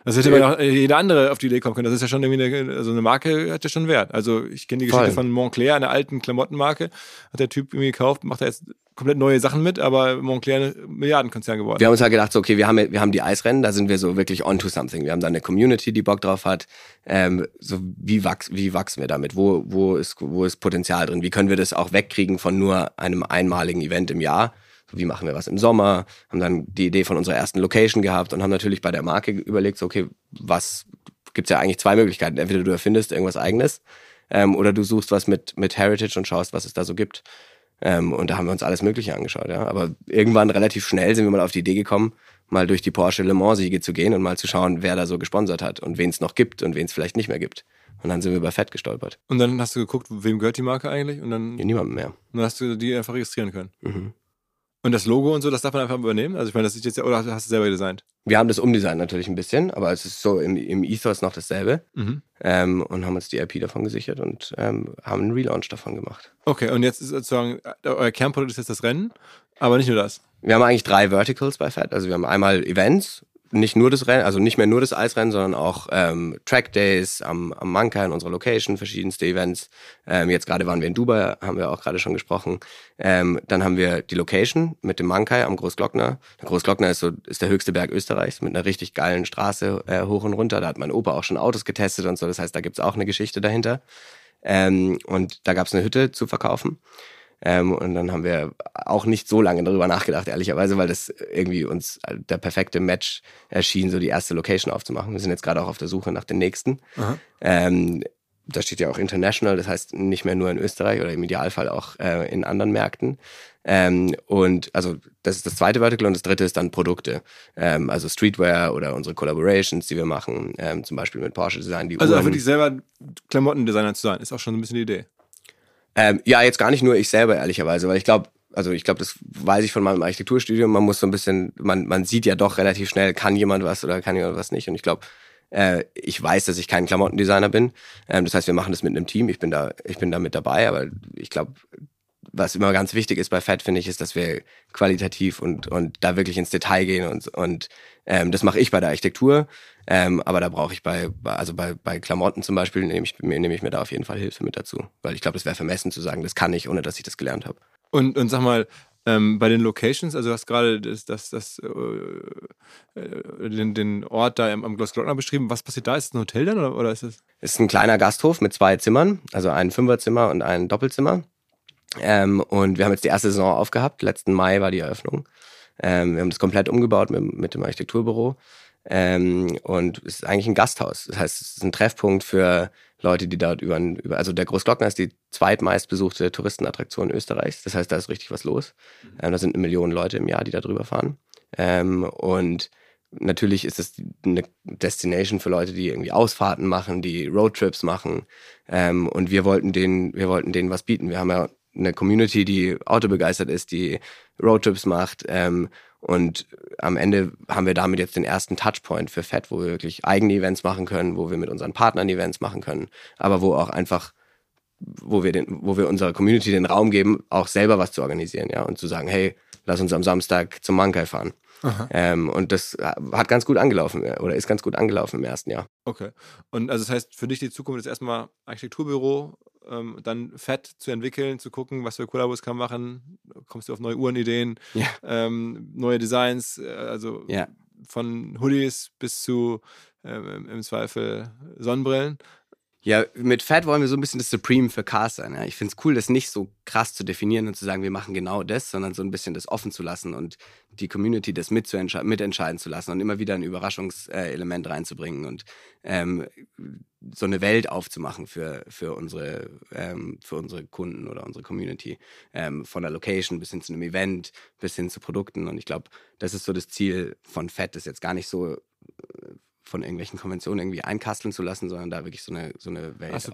Das hätte ja auch jeder andere auf die Idee kommen können. Das ist ja schon irgendwie eine, also eine Marke hat ja schon Wert. Also ich kenne die Geschichte Voll. von Montclair, einer alten Klamottenmarke. Hat der Typ irgendwie gekauft, macht da jetzt komplett neue Sachen mit, aber Montclair ein Milliardenkonzern geworden. Wir haben uns halt gedacht, so, okay, wir haben, wir haben die Eisrennen, da sind wir so wirklich on to something. Wir haben da eine Community, die Bock drauf hat. Ähm, so wie, wachs, wie wachsen wir damit? Wo, wo, ist, wo ist Potenzial drin? Wie können wir das auch wegkriegen von nur einem einmaligen Event im Jahr? Wie machen wir was im Sommer, haben dann die Idee von unserer ersten Location gehabt und haben natürlich bei der Marke überlegt, so, okay, was gibt's ja eigentlich zwei Möglichkeiten. Entweder du erfindest irgendwas eigenes ähm, oder du suchst was mit, mit Heritage und schaust, was es da so gibt. Ähm, und da haben wir uns alles Mögliche angeschaut, ja. Aber irgendwann relativ schnell sind wir mal auf die Idee gekommen, mal durch die Porsche Le Mans Siege zu gehen und mal zu schauen, wer da so gesponsert hat und wen es noch gibt und wen es vielleicht nicht mehr gibt. Und dann sind wir über Fett gestolpert. Und dann hast du geguckt, wem gehört die Marke eigentlich? Und dann. Ja, niemandem mehr. Und dann hast du die einfach registrieren können. Mhm. Und das Logo und so, das darf man einfach übernehmen? Also ich meine, das ist jetzt ja, oder hast du es selber designt? Wir haben das umdesignt natürlich ein bisschen, aber es ist so im, im Ethos noch dasselbe. Mhm. Ähm, und haben uns die IP davon gesichert und ähm, haben einen Relaunch davon gemacht. Okay, und jetzt ist sozusagen, äh, euer Kernprodukt ist jetzt das Rennen, aber nicht nur das. Wir haben eigentlich drei Verticals bei Fat. Also wir haben einmal Events, nicht nur das Rennen, also nicht mehr nur das Eisrennen, sondern auch ähm, Track Days am, am Manka in unserer Location, verschiedenste Events. Ähm, jetzt gerade waren wir in Dubai, haben wir auch gerade schon gesprochen. Ähm, dann haben wir die Location mit dem Mankai am Großglockner. Der Großglockner ist so ist der höchste Berg Österreichs mit einer richtig geilen Straße äh, hoch und runter. Da hat mein Opa auch schon Autos getestet und so. Das heißt, da gibt's auch eine Geschichte dahinter. Ähm, und da gab's eine Hütte zu verkaufen. Ähm, und dann haben wir auch nicht so lange darüber nachgedacht, ehrlicherweise, weil das irgendwie uns der perfekte Match erschien, so die erste Location aufzumachen. Wir sind jetzt gerade auch auf der Suche nach den nächsten. Ähm, da steht ja auch international, das heißt nicht mehr nur in Österreich oder im Idealfall auch äh, in anderen Märkten. Ähm, und also das ist das zweite Vertical und das dritte ist dann Produkte. Ähm, also Streetwear oder unsere Collaborations, die wir machen, ähm, zum Beispiel mit Porsche Design. Die also Uhren. auch wirklich selber Klamottendesigner zu sein, ist auch schon ein bisschen die Idee. Ähm, ja, jetzt gar nicht nur ich selber, ehrlicherweise, weil ich glaube, also ich glaube, das weiß ich von meinem Architekturstudium, man muss so ein bisschen, man, man sieht ja doch relativ schnell, kann jemand was oder kann jemand was nicht. Und ich glaube, äh, ich weiß, dass ich kein Klamottendesigner bin. Ähm, das heißt, wir machen das mit einem Team. Ich bin da, ich bin da mit dabei, aber ich glaube, was immer ganz wichtig ist bei Fat, finde ich, ist, dass wir qualitativ und, und da wirklich ins Detail gehen und, und ähm, das mache ich bei der Architektur, ähm, aber da brauche ich bei, also bei, bei Klamotten zum Beispiel, nehme ich, nehme ich mir da auf jeden Fall Hilfe mit dazu, weil ich glaube, das wäre vermessen zu sagen, das kann ich, ohne dass ich das gelernt habe. Und, und sag mal, ähm, bei den Locations, also du hast gerade das, das, das, äh, äh, den, den Ort da am, am Glossglockner beschrieben. Was passiert da? Ist es ein Hotel dann oder, oder ist es? Es ist ein kleiner Gasthof mit zwei Zimmern, also ein Fünferzimmer und ein Doppelzimmer. Ähm, und wir haben jetzt die erste Saison aufgehabt. Letzten Mai war die Eröffnung. Ähm, wir haben das komplett umgebaut mit, mit dem Architekturbüro. Ähm, und es ist eigentlich ein Gasthaus. Das heißt, es ist ein Treffpunkt für Leute, die dort über, über also der Großglockner ist die zweitmeist besuchte Touristenattraktion Österreichs. Das heißt, da ist richtig was los. Mhm. Ähm, da sind eine Million Leute im Jahr, die da drüber fahren. Ähm, und natürlich ist es eine Destination für Leute, die irgendwie Ausfahrten machen, die Roadtrips machen. Ähm, und wir wollten denen, wir wollten denen was bieten. Wir haben ja eine Community, die autobegeistert ist, die Roadtrips macht. Ähm, und am Ende haben wir damit jetzt den ersten Touchpoint für Fett, wo wir wirklich eigene Events machen können, wo wir mit unseren Partnern Events machen können, aber wo auch einfach, wo wir, den, wo wir unserer Community den Raum geben, auch selber was zu organisieren, ja, und zu sagen, hey, lass uns am Samstag zum Mankai fahren. Ähm, und das hat ganz gut angelaufen oder ist ganz gut angelaufen im ersten Jahr. Okay. Und also das heißt, für dich die Zukunft ist erstmal Architekturbüro, ähm, dann Fett zu entwickeln, zu gucken, was für Kollabos kann man machen. Kommst du auf neue Uhrenideen, ja. ähm, neue Designs, äh, also ja. von Hoodies bis zu ähm, im Zweifel Sonnenbrillen. Ja, mit Fat wollen wir so ein bisschen das Supreme für Cars sein. Ja. Ich finde es cool, das nicht so krass zu definieren und zu sagen, wir machen genau das, sondern so ein bisschen das offen zu lassen und die Community das mitentscheiden zu lassen und immer wieder ein Überraschungselement reinzubringen und ähm, so eine Welt aufzumachen für, für, unsere, ähm, für unsere Kunden oder unsere Community. Ähm, von der Location bis hin zu einem Event, bis hin zu Produkten. Und ich glaube, das ist so das Ziel von Fett, das jetzt gar nicht so von irgendwelchen Konventionen irgendwie einkasteln zu lassen, sondern da wirklich so eine, so eine Welt. Hast du,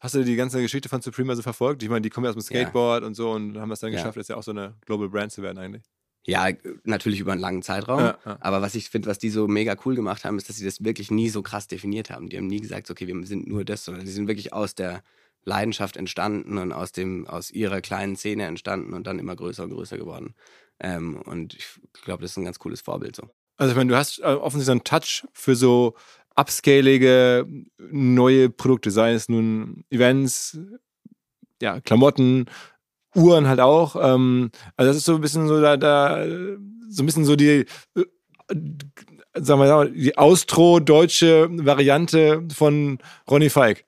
hast du die ganze Geschichte von Supreme also verfolgt? Ich meine, die kommen ja aus dem Skateboard ja. und so und haben es dann geschafft, jetzt ja auch so eine Global Brand zu werden eigentlich. Ja, natürlich über einen langen Zeitraum. Ja, ja. Aber was ich finde, was die so mega cool gemacht haben, ist, dass sie das wirklich nie so krass definiert haben. Die haben nie gesagt, okay, wir sind nur das, sondern die sind wirklich aus der Leidenschaft entstanden und aus dem, aus ihrer kleinen Szene entstanden und dann immer größer und größer geworden. Ähm, und ich glaube, das ist ein ganz cooles Vorbild so. Also ich meine, du hast äh, offensichtlich so einen Touch für so upscalige neue Produkte, sei es nun Events, ja, Klamotten, Uhren halt auch. Ähm, also das ist so ein bisschen so da, da so ein bisschen so die, äh, sagen wir mal, die austro-deutsche Variante von Ronny Feig.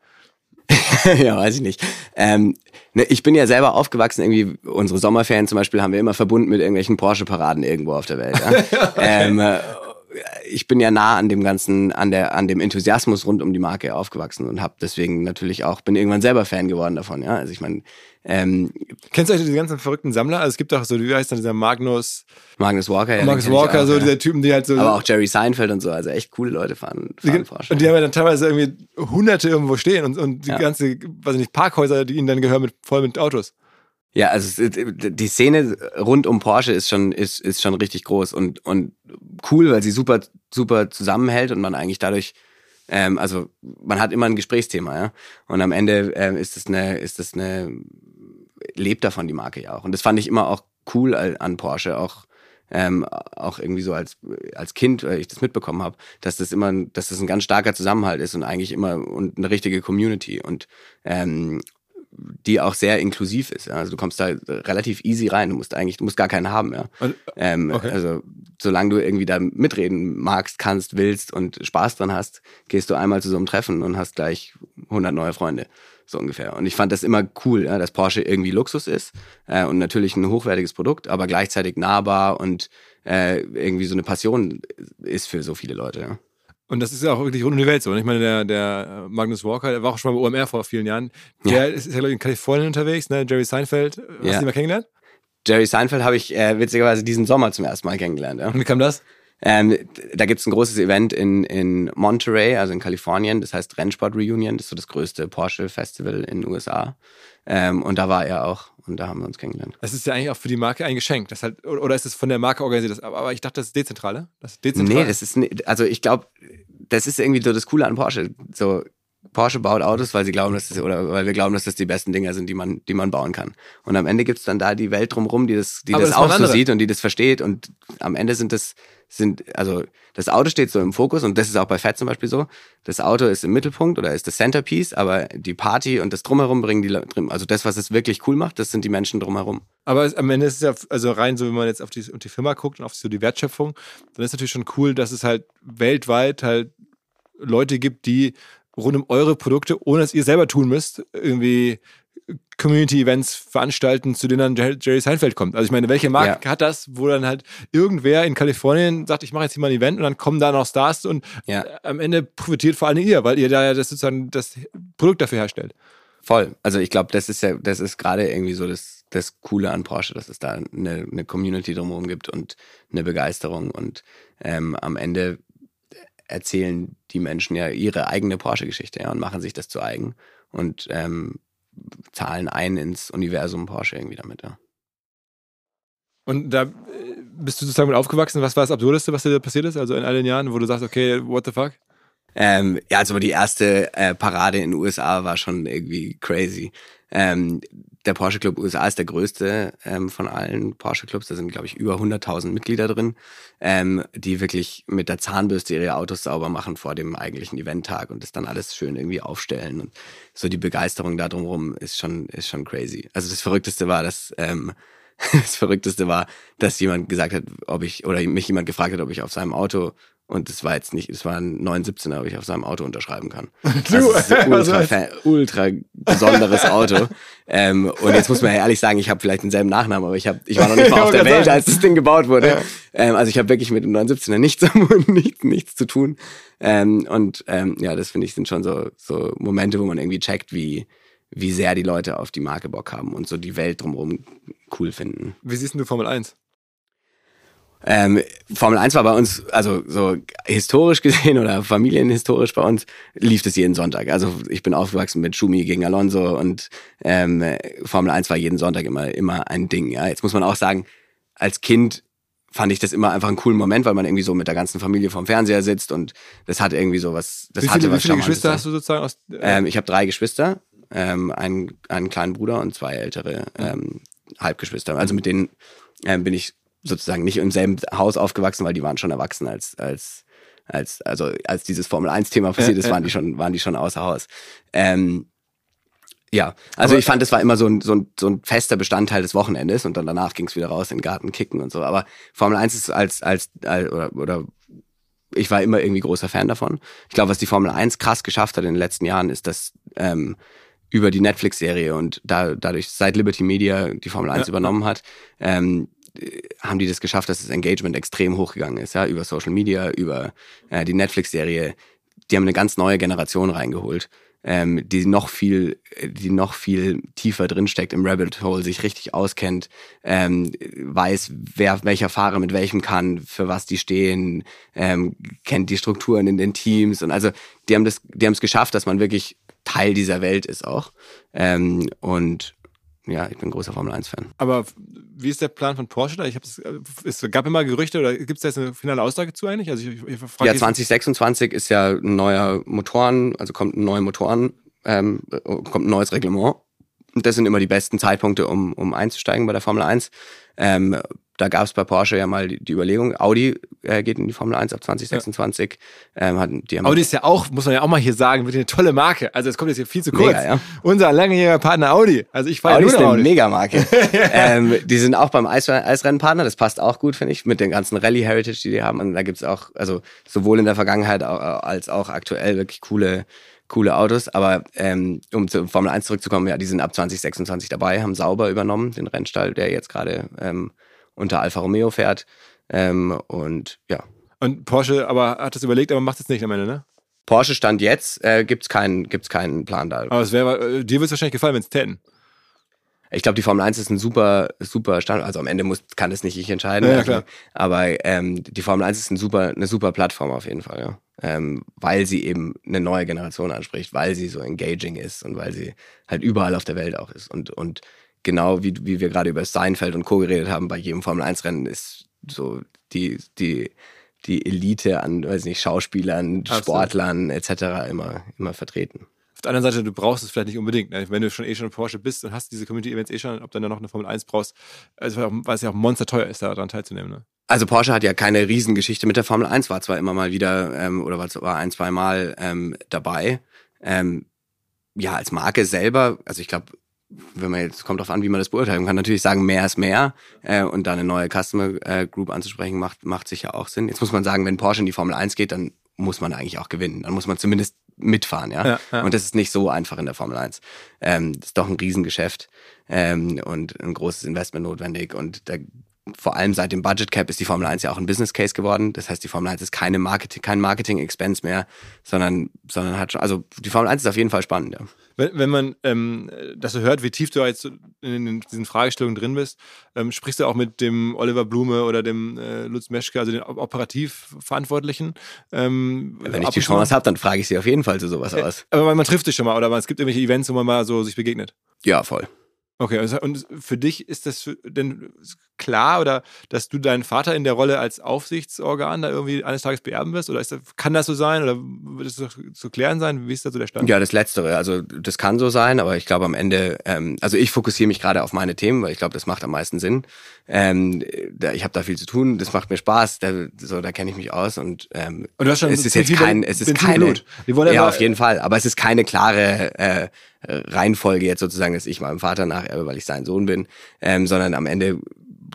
ja, weiß ich nicht. Ähm, ne, ich bin ja selber aufgewachsen, irgendwie unsere Sommerferien zum Beispiel haben wir immer verbunden mit irgendwelchen Porsche-Paraden irgendwo auf der Welt. Ja? okay. ähm, äh, ich bin ja nah an dem ganzen, an der, an dem Enthusiasmus rund um die Marke aufgewachsen und habe deswegen natürlich auch bin irgendwann selber Fan geworden davon. Ja, also ich meine, ähm, Kennst du eigentlich diese ganzen verrückten Sammler? Also es gibt auch so, wie heißt dann dieser Magnus? Magnus Walker, ja. Magnus Walker, auch, so ja. dieser Typen, die halt so. Aber auch Jerry Seinfeld und so, also echt coole Leute fahren, fahren Porsche. Und die haben ja dann teilweise irgendwie Hunderte irgendwo stehen und, und die ja. ganze, weiß ich nicht, Parkhäuser, die ihnen dann gehören mit, voll mit Autos. Ja, also die Szene rund um Porsche ist schon, ist, ist schon richtig groß und, und cool, weil sie super, super zusammenhält und man eigentlich dadurch, ähm, also man hat immer ein Gesprächsthema, ja. Und am Ende ähm, ist das eine, ist das eine, lebt davon die Marke ja auch. Und das fand ich immer auch cool an Porsche, auch ähm, auch irgendwie so als als Kind, weil ich das mitbekommen habe, dass das immer, dass das ein ganz starker Zusammenhalt ist und eigentlich immer und eine richtige Community und ähm, die auch sehr inklusiv ist. Also du kommst da relativ easy rein. Du musst eigentlich, du musst gar keinen haben, ja. Ähm, okay. Also solange du irgendwie da mitreden magst, kannst, willst und Spaß dran hast, gehst du einmal zu so einem Treffen und hast gleich 100 neue Freunde. So ungefähr. Und ich fand das immer cool, ja, dass Porsche irgendwie Luxus ist äh, und natürlich ein hochwertiges Produkt, aber gleichzeitig nahbar und äh, irgendwie so eine Passion ist für so viele Leute. Ja. Und das ist ja auch wirklich rund um die Welt so. Und ich meine, der, der äh, Magnus Walker, der war auch schon mal bei OMR vor vielen Jahren. Der ja. ist ja, glaube ich, in Kalifornien unterwegs, ne? Jerry Seinfeld. Hast ja. du ihn mal kennengelernt? Jerry Seinfeld habe ich äh, witzigerweise diesen Sommer zum ersten Mal kennengelernt. Ja. Und wie kam das? Ähm, da gibt's ein großes Event in, in Monterey, also in Kalifornien, das heißt Rennsport Reunion, das ist so das größte Porsche-Festival in den USA. Ähm, und da war er auch und da haben wir uns kennengelernt. Das ist ja eigentlich auch für die Marke ein Geschenk. Das halt, oder ist es von der Marke organisiert? Aber ich dachte, das ist dezentrale. Das ist dezentral. Nee, das ist, also ich glaube, das ist irgendwie so das Coole an Porsche. So, Porsche baut Autos, weil sie glauben, dass das, oder weil wir glauben, dass das die besten Dinger sind, die man, die man bauen kann. Und am Ende gibt's dann da die Welt drumherum, die das, die das, das auch so sieht und die das versteht. Und am Ende sind das, sind, also das Auto steht so im Fokus und das ist auch bei Fett zum Beispiel so. Das Auto ist im Mittelpunkt oder ist das Centerpiece, aber die Party und das drumherum bringen die drin. Also das, was es wirklich cool macht, das sind die Menschen drumherum. Aber am Ende ist es ja, also rein so, wenn man jetzt auf die, auf die Firma guckt und auf so die Wertschöpfung, dann ist natürlich schon cool, dass es halt weltweit halt Leute gibt, die rund um eure Produkte, ohne dass ihr selber tun müsst, irgendwie Community-Events veranstalten, zu denen dann Jerry Seinfeld kommt. Also ich meine, welche Marke ja. hat das, wo dann halt irgendwer in Kalifornien sagt, ich mache jetzt hier mal ein Event und dann kommen da noch Stars und ja. am Ende profitiert vor allem ihr, weil ihr da ja das sozusagen das Produkt dafür herstellt. Voll. Also ich glaube, das ist ja, das ist gerade irgendwie so das, das Coole an Porsche, dass es da eine, eine Community drumherum gibt und eine Begeisterung und ähm, am Ende erzählen die Menschen ja ihre eigene Porsche-Geschichte ja, und machen sich das zu eigen und ähm, zahlen ein ins Universum Porsche irgendwie damit. Ja. Und da äh, bist du sozusagen mit aufgewachsen. Was war das Absurdeste, was dir passiert ist? Also in all den Jahren, wo du sagst, okay, what the fuck? Ähm, ja, also die erste äh, Parade in den USA war schon irgendwie crazy. Ähm, der Porsche Club USA ist der größte ähm, von allen Porsche Clubs. Da sind, glaube ich, über 100.000 Mitglieder drin, ähm, die wirklich mit der Zahnbürste ihre Autos sauber machen vor dem eigentlichen Eventtag und das dann alles schön irgendwie aufstellen. Und so die Begeisterung da drumherum ist schon, ist schon crazy. Also das Verrückteste war, dass ähm, das Verrückteste war, dass jemand gesagt hat, ob ich, oder mich jemand gefragt hat, ob ich auf seinem Auto und das war jetzt nicht, es war ein 917er, ob ich auf seinem Auto unterschreiben kann. Du, also ein ultra, ultra besonderes Auto. ähm, und jetzt muss man ja ehrlich sagen, ich habe vielleicht denselben Nachnamen, aber ich, hab, ich war noch nicht mal auf der Welt, sagen. als das Ding gebaut wurde. Ja. Ähm, also ich habe wirklich mit dem 917er nichts, nichts, nichts zu tun. Ähm, und ähm, ja, das finde ich sind schon so, so Momente, wo man irgendwie checkt, wie, wie sehr die Leute auf die Marke Bock haben und so die Welt drumherum cool finden. Wie siehst du Formel 1? Ähm, Formel 1 war bei uns, also so historisch gesehen oder familienhistorisch bei uns, lief das jeden Sonntag. Also ich bin aufgewachsen mit Schumi gegen Alonso und ähm, Formel 1 war jeden Sonntag immer, immer ein Ding. Ja. Jetzt muss man auch sagen, als Kind fand ich das immer einfach einen coolen Moment, weil man irgendwie so mit der ganzen Familie vorm Fernseher sitzt und das hat irgendwie so was. Das wie viele, hatte was wie viele Geschwister hast du sozusagen? Aus, äh ähm, ich habe drei Geschwister, ähm, einen, einen kleinen Bruder und zwei ältere ähm, Halbgeschwister. Also mit denen ähm, bin ich sozusagen nicht im selben Haus aufgewachsen, weil die waren schon erwachsen als, als, als, also als dieses Formel 1-Thema passiert ist, waren die schon, waren die schon außer Haus. Ähm, ja, also aber, ich fand, es war immer so ein, so, ein, so ein fester Bestandteil des Wochenendes und dann danach ging es wieder raus in den Garten kicken und so. Aber Formel 1 ist als, als, als oder, oder ich war immer irgendwie großer Fan davon. Ich glaube, was die Formel 1 krass geschafft hat in den letzten Jahren, ist, dass ähm, über die Netflix-Serie und da, dadurch seit Liberty Media die Formel 1 ja. übernommen hat, ähm, haben die das geschafft, dass das Engagement extrem hochgegangen ist, ja, über Social Media, über äh, die Netflix-Serie. Die haben eine ganz neue Generation reingeholt ähm, die noch viel, die noch viel tiefer drinsteckt im Rabbit Hole, sich richtig auskennt, ähm, weiß, wer welcher Fahrer mit welchem kann, für was die stehen, ähm, kennt die Strukturen in den Teams und also die haben das, die haben es geschafft, dass man wirklich Teil dieser Welt ist auch. Ähm, und ja, ich bin großer Formel 1-Fan. Aber wie ist der Plan von Porsche da? Ich hab's, es gab immer Gerüchte oder gibt es da jetzt eine finale Aussage zu eigentlich? Also ich, ich ja, 2026 ist ja ein neuer Motoren, also kommt ein neuer Motoren, ähm, kommt ein neues Reglement. Und das sind immer die besten Zeitpunkte, um, um einzusteigen bei der Formel 1. Ähm, da gab es bei Porsche ja mal die, die Überlegung, Audi äh, geht in die Formel 1 ab 2026. Ja. Ähm, hat, die haben Audi ist ja auch, muss man ja auch mal hier sagen, wirklich eine tolle Marke. Also es kommt jetzt hier viel zu kurz. Mega, ja. Unser langjähriger Partner Audi. Also ich fahre Audi ist eine Audi. Megamarke. ähm, die sind auch beim Eis Eisrennenpartner, das passt auch gut, finde ich, mit den ganzen Rallye-Heritage, die die haben. Und da gibt's auch, also sowohl in der Vergangenheit als auch aktuell wirklich coole coole Autos. Aber ähm, um zur Formel 1 zurückzukommen, ja, die sind ab 2026 dabei, haben sauber übernommen, den Rennstall, der jetzt gerade ähm, unter Alfa Romeo fährt. Ähm, und ja. Und Porsche aber hat das überlegt, aber macht es nicht am Ende, ne? Porsche stand jetzt, äh, gibt es keinen, gibt's keinen Plan da. Aber es wäre, äh, dir würde es wahrscheinlich gefallen, wenn es täten. Ich glaube, die Formel 1 ist ein super, super Stand. Also am Ende muss, kann es nicht ich entscheiden. Ja, klar. Aber ähm, die Formel 1 ist ein super, eine super Plattform auf jeden Fall, ja. Ähm, weil sie eben eine neue Generation anspricht, weil sie so engaging ist und weil sie halt überall auf der Welt auch ist. Und, und genau wie, wie wir gerade über Seinfeld und Co. geredet haben, bei jedem Formel-1-Rennen ist so die, die, die Elite an, weiß nicht, Schauspielern, Absolut. Sportlern etc. immer, immer vertreten. Auf der anderen Seite, du brauchst es vielleicht nicht unbedingt. Ne? Wenn du schon eh schon Porsche bist und hast diese Community-Events eh schon, ob du dann noch eine Formel 1 brauchst, also, weil es ja auch monsterteuer ist, daran teilzunehmen. Ne? Also Porsche hat ja keine Riesengeschichte mit der Formel 1, war zwar immer mal wieder ähm, oder war zwar ein, zwei Mal ähm, dabei. Ähm, ja, als Marke selber, also ich glaube, wenn man jetzt kommt drauf an, wie man das beurteilen kann, natürlich sagen, mehr ist mehr äh, und da eine neue Customer äh, Group anzusprechen, macht, macht sicher auch Sinn. Jetzt muss man sagen, wenn Porsche in die Formel 1 geht, dann muss man eigentlich auch gewinnen. Dann muss man zumindest mitfahren, ja. ja, ja. Und das ist nicht so einfach in der Formel 1. Ähm, das ist doch ein Riesengeschäft ähm, und ein großes Investment notwendig und da vor allem seit dem Budget Cap ist die Formel 1 ja auch ein Business Case geworden. Das heißt, die Formel 1 ist keine Marketing, kein Marketing Expense mehr, sondern, sondern hat schon, also die Formel 1 ist auf jeden Fall spannend, ja. Wenn, wenn man ähm, das so hört, wie tief du jetzt in, diesen Fragestellungen drin bist, ähm, sprichst du auch mit dem Oliver Blume oder dem äh, Lutz Meschke, also den operativ Verantwortlichen? Ähm, wenn ich die Chance habe, dann frage ich sie auf jeden Fall zu sowas äh, aus. Aber man, man trifft sich schon mal oder es gibt irgendwelche Events, wo man mal so sich begegnet? Ja, voll. Okay, also, und für dich ist das denn klar oder dass du deinen Vater in der Rolle als Aufsichtsorgan da irgendwie eines Tages beerben wirst? Oder das, kann das so sein oder wird es zu klären sein? Wie ist da so der Stand? Ja, das Letztere. Also das kann so sein, aber ich glaube am Ende, ähm, also ich fokussiere mich gerade auf meine Themen, weil ich glaube, das macht am meisten Sinn. Ähm, da, ich habe da viel zu tun, das macht mir Spaß, da, so, da kenne ich mich aus und, ähm, und du hast schon es ist jetzt kein, es ist keine, ja auf jeden Fall, aber es ist keine klare äh, Reihenfolge jetzt sozusagen, dass ich meinem Vater nacherbe, weil ich sein Sohn bin, ähm, sondern am Ende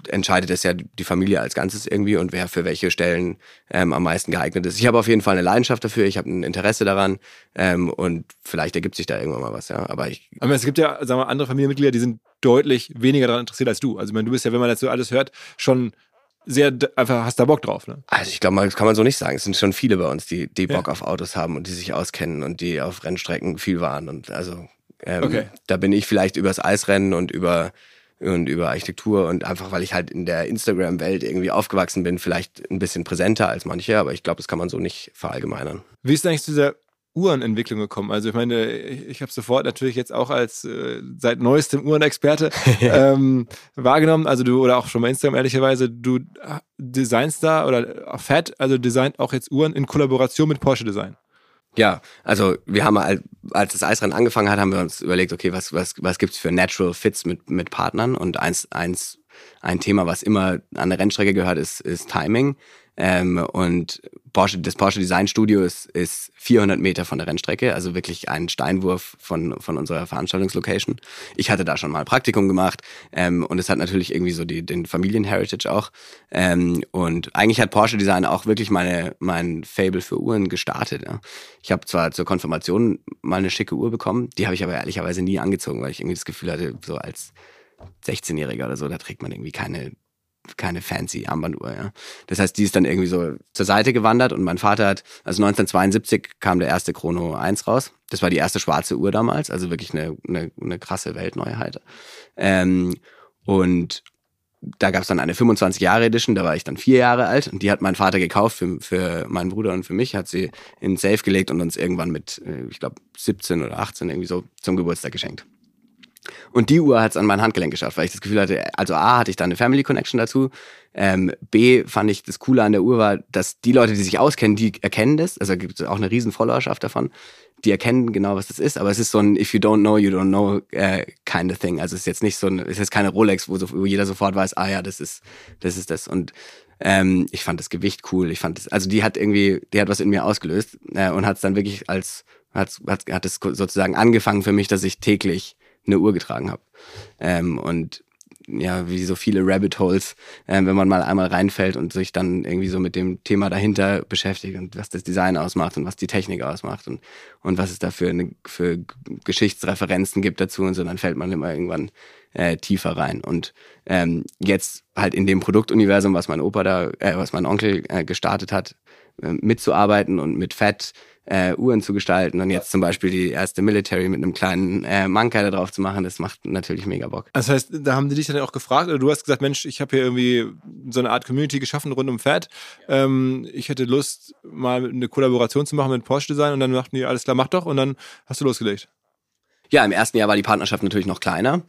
entscheidet es ja die Familie als Ganzes irgendwie und wer für welche Stellen ähm, am meisten geeignet ist. Ich habe auf jeden Fall eine Leidenschaft dafür, ich habe ein Interesse daran ähm, und vielleicht ergibt sich da irgendwann mal was, ja. Aber ich. Aber es gibt ja, sagen wir, andere Familienmitglieder, die sind deutlich weniger daran interessiert als du. Also ich meine, du bist ja, wenn man so alles hört, schon sehr einfach hast da Bock drauf, ne? Also ich glaube, das kann man so nicht sagen. Es sind schon viele bei uns, die, die Bock ja. auf Autos haben und die sich auskennen und die auf Rennstrecken viel waren. Und also ähm, okay. da bin ich vielleicht übers Eisrennen und über und über Architektur und einfach, weil ich halt in der Instagram-Welt irgendwie aufgewachsen bin, vielleicht ein bisschen präsenter als manche, aber ich glaube, das kann man so nicht verallgemeinern. Wie ist eigentlich zu dieser Uhrenentwicklung gekommen? Also ich meine, ich, habe sofort natürlich jetzt auch als äh, seit neuestem Uhrenexperte ähm, wahrgenommen, also du oder auch schon bei Instagram ehrlicherweise, du designst da oder Fat, also designt auch jetzt Uhren in Kollaboration mit Porsche Design. Ja, also wir haben, als das Eisrennen angefangen hat, haben wir uns überlegt, okay, was, was, was gibt's für Natural Fits mit, mit Partnern? Und eins, eins ein Thema, was immer an der Rennstrecke gehört, ist, ist Timing. Ähm, und Porsche, das Porsche Design Studio ist, ist 400 Meter von der Rennstrecke, also wirklich ein Steinwurf von, von unserer Veranstaltungslocation. Ich hatte da schon mal Praktikum gemacht ähm, und es hat natürlich irgendwie so die, den Familienheritage auch. Ähm, und eigentlich hat Porsche Design auch wirklich meine, mein Fable für Uhren gestartet. Ja. Ich habe zwar zur Konfirmation mal eine schicke Uhr bekommen, die habe ich aber ehrlicherweise nie angezogen, weil ich irgendwie das Gefühl hatte, so als 16-Jähriger oder so, da trägt man irgendwie keine keine fancy Armbanduhr, ja. Das heißt, die ist dann irgendwie so zur Seite gewandert und mein Vater hat, also 1972 kam der erste Chrono 1 raus. Das war die erste schwarze Uhr damals, also wirklich eine, eine, eine krasse Weltneuheit. Ähm, und da gab es dann eine 25 Jahre Edition, da war ich dann vier Jahre alt und die hat mein Vater gekauft für, für meinen Bruder und für mich, hat sie in Safe gelegt und uns irgendwann mit, äh, ich glaube, 17 oder 18 irgendwie so zum Geburtstag geschenkt. Und die Uhr hat es an mein Handgelenk geschafft, weil ich das Gefühl hatte, also A, hatte ich da eine Family Connection dazu. Ähm, B, fand ich das Coole an der Uhr war, dass die Leute, die sich auskennen, die erkennen das. Also gibt es auch eine riesen Followerschaft davon. Die erkennen genau, was das ist. Aber es ist so ein If you don't know, you don't know äh, kind of thing. Also es ist jetzt nicht so ein, es ist keine Rolex, wo, so, wo jeder sofort weiß, ah ja, das ist, das ist das. Und ähm, ich fand das Gewicht cool. Ich fand das, also die hat irgendwie, die hat was in mir ausgelöst äh, und hat es dann wirklich als, hat, hat, hat es sozusagen angefangen für mich, dass ich täglich eine Uhr getragen habe. Ähm, und ja, wie so viele Rabbit Holes, äh, wenn man mal einmal reinfällt und sich dann irgendwie so mit dem Thema dahinter beschäftigt und was das Design ausmacht und was die Technik ausmacht und, und was es da für, eine, für Geschichtsreferenzen gibt dazu und so, dann fällt man immer irgendwann äh, tiefer rein. Und ähm, jetzt halt in dem Produktuniversum, was mein Opa da, äh, was mein Onkel äh, gestartet hat, äh, mitzuarbeiten und mit Fett äh, Uhren zu gestalten und jetzt zum Beispiel die erste Military mit einem kleinen äh, Manker da drauf zu machen, das macht natürlich mega Bock. Das heißt, da haben die dich dann auch gefragt, oder du hast gesagt, Mensch, ich habe hier irgendwie so eine Art Community geschaffen rund um Pferd. Ähm, ich hätte Lust, mal eine Kollaboration zu machen mit Porsche Design und dann dachten die, alles klar, mach doch und dann hast du losgelegt. Ja, im ersten Jahr war die Partnerschaft natürlich noch kleiner.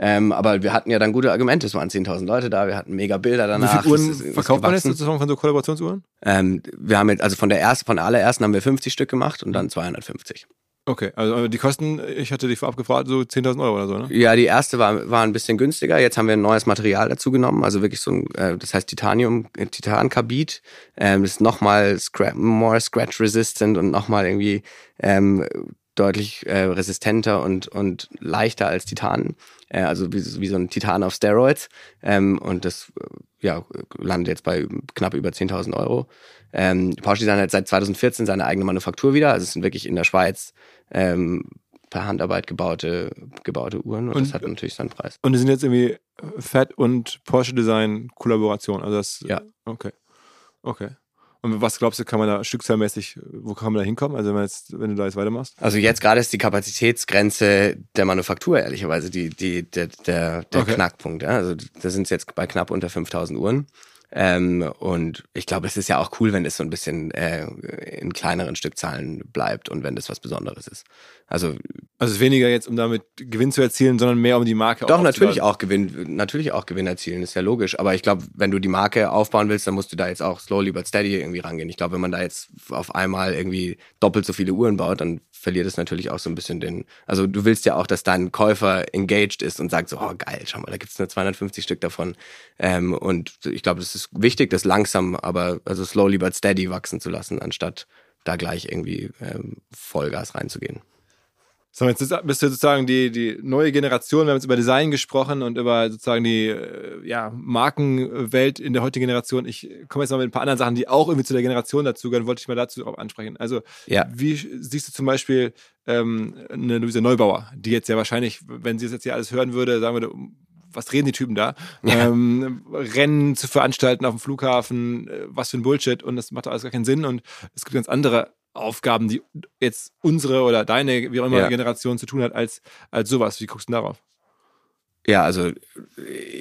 Ähm, aber wir hatten ja dann gute Argumente. Es waren 10.000 Leute da, wir hatten mega Bilder danach. Wie viele Uhren ist, verkauft man jetzt sozusagen von so Kollaborationsuhren? Ähm, wir haben jetzt, also von der ersten, von der allerersten haben wir 50 Stück gemacht und dann 250. Okay, also die Kosten, ich hatte dich vorab gefragt, so 10.000 Euro oder so, ne? Ja, die erste war, war ein bisschen günstiger. Jetzt haben wir ein neues Material dazu genommen, also wirklich so ein, äh, das heißt Titanium, äh, Titankarbid. Ähm, ist nochmal scra more scratch resistant und nochmal irgendwie ähm, deutlich äh, resistenter und, und leichter als Titan. Äh, also wie, wie so ein Titan auf Steroids. Ähm, und das äh, ja, landet jetzt bei knapp über 10.000 Euro. Ähm, Porsche Design hat seit 2014 seine eigene Manufaktur wieder. Also es sind wirklich in der Schweiz ähm, per Handarbeit gebaute, gebaute Uhren und, und, das hat natürlich seinen Preis. Und die sind jetzt irgendwie Fett und Porsche Design Kollaboration. Also das, ja. Okay. Okay. Und was glaubst du, kann man da stückzahlmäßig, wo kann man da hinkommen? Also wenn, jetzt, wenn du da jetzt weitermachst? Also jetzt gerade ist die Kapazitätsgrenze der Manufaktur ehrlicherweise die, die, der, der, der okay. Knackpunkt. Ja? Also da sind es jetzt bei knapp unter 5000 Uhren. Ähm, und ich glaube, es ist ja auch cool, wenn es so ein bisschen äh, in kleineren Stückzahlen bleibt und wenn das was Besonderes ist. Also, also es weniger jetzt, um damit Gewinn zu erzielen, sondern mehr um die Marke Doch, natürlich auch Gewinn, natürlich auch Gewinn erzielen, ist ja logisch. Aber ich glaube, wenn du die Marke aufbauen willst, dann musst du da jetzt auch slowly but steady irgendwie rangehen. Ich glaube, wenn man da jetzt auf einmal irgendwie doppelt so viele Uhren baut, dann verliert es natürlich auch so ein bisschen den. Also du willst ja auch, dass dein Käufer engaged ist und sagt so, oh geil, schau mal, da gibt's nur 250 Stück davon. Ähm, und ich glaube, das ist wichtig, das langsam, aber also slowly but steady wachsen zu lassen, anstatt da gleich irgendwie ähm, Vollgas reinzugehen. So, jetzt bist du sozusagen die, die neue Generation. Wir haben jetzt über Design gesprochen und über sozusagen die äh, ja, Markenwelt in der heutigen Generation. Ich komme jetzt mal mit ein paar anderen Sachen, die auch irgendwie zu der Generation dazugehören, wollte ich mal dazu auch ansprechen. Also, ja. wie siehst du zum Beispiel ähm, eine Luise Neubauer, die jetzt ja wahrscheinlich, wenn sie das jetzt hier alles hören würde, sagen würde, was reden die Typen da? Ja. Ähm, Rennen zu veranstalten auf dem Flughafen, äh, was für ein Bullshit und das macht alles gar keinen Sinn und es gibt ganz andere Aufgaben, die jetzt unsere oder deine, wie auch immer, ja. Generation zu tun hat, als, als sowas. Wie guckst du darauf? Ja, also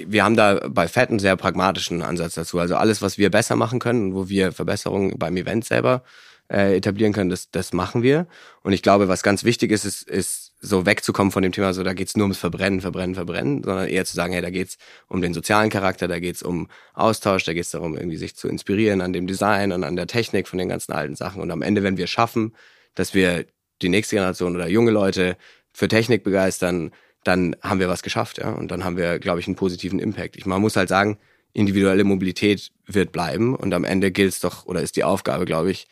wir haben da bei Fett einen sehr pragmatischen Ansatz dazu. Also alles, was wir besser machen können, wo wir Verbesserungen beim Event selber äh, etablieren können, das, das machen wir. Und ich glaube, was ganz wichtig ist, ist, ist so wegzukommen von dem Thema, so da geht's nur ums Verbrennen, Verbrennen, Verbrennen, sondern eher zu sagen, hey, da geht's um den sozialen Charakter, da geht's um Austausch, da geht's darum, irgendwie sich zu inspirieren an dem Design und an der Technik von den ganzen alten Sachen. Und am Ende, wenn wir schaffen, dass wir die nächste Generation oder junge Leute für Technik begeistern, dann haben wir was geschafft, ja. Und dann haben wir, glaube ich, einen positiven Impact. Ich, man muss halt sagen, individuelle Mobilität wird bleiben und am Ende gilt es doch oder ist die Aufgabe, glaube ich,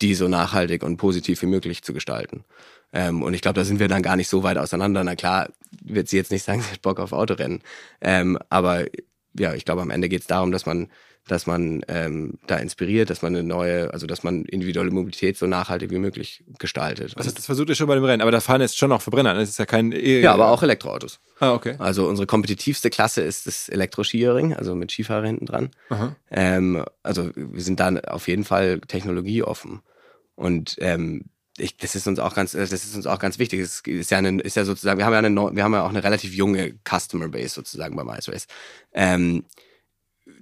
die so nachhaltig und positiv wie möglich zu gestalten. Ähm, und ich glaube, da sind wir dann gar nicht so weit auseinander. Na klar, wird sie jetzt nicht sagen, sie hat Bock auf Autorennen. Ähm, aber ja, ich glaube, am Ende geht es darum, dass man dass man ähm, da inspiriert, dass man eine neue, also dass man individuelle Mobilität so nachhaltig wie möglich gestaltet. Also das versucht ihr schon bei dem Rennen, aber da fahren jetzt schon noch Verbrenner, das ist ja kein... E ja, aber auch Elektroautos. Ah, okay. Also unsere kompetitivste Klasse ist das Elektro-Skiering, also mit Skifahrer hinten dran. Ähm, also wir sind da auf jeden Fall technologieoffen. Und ähm, ich, das ist uns auch ganz, das ist uns auch ganz wichtig. Es ist ja, eine, ist ja sozusagen, wir haben ja eine, wir haben ja auch eine relativ junge Customer Base sozusagen beim Ice Race. Ähm,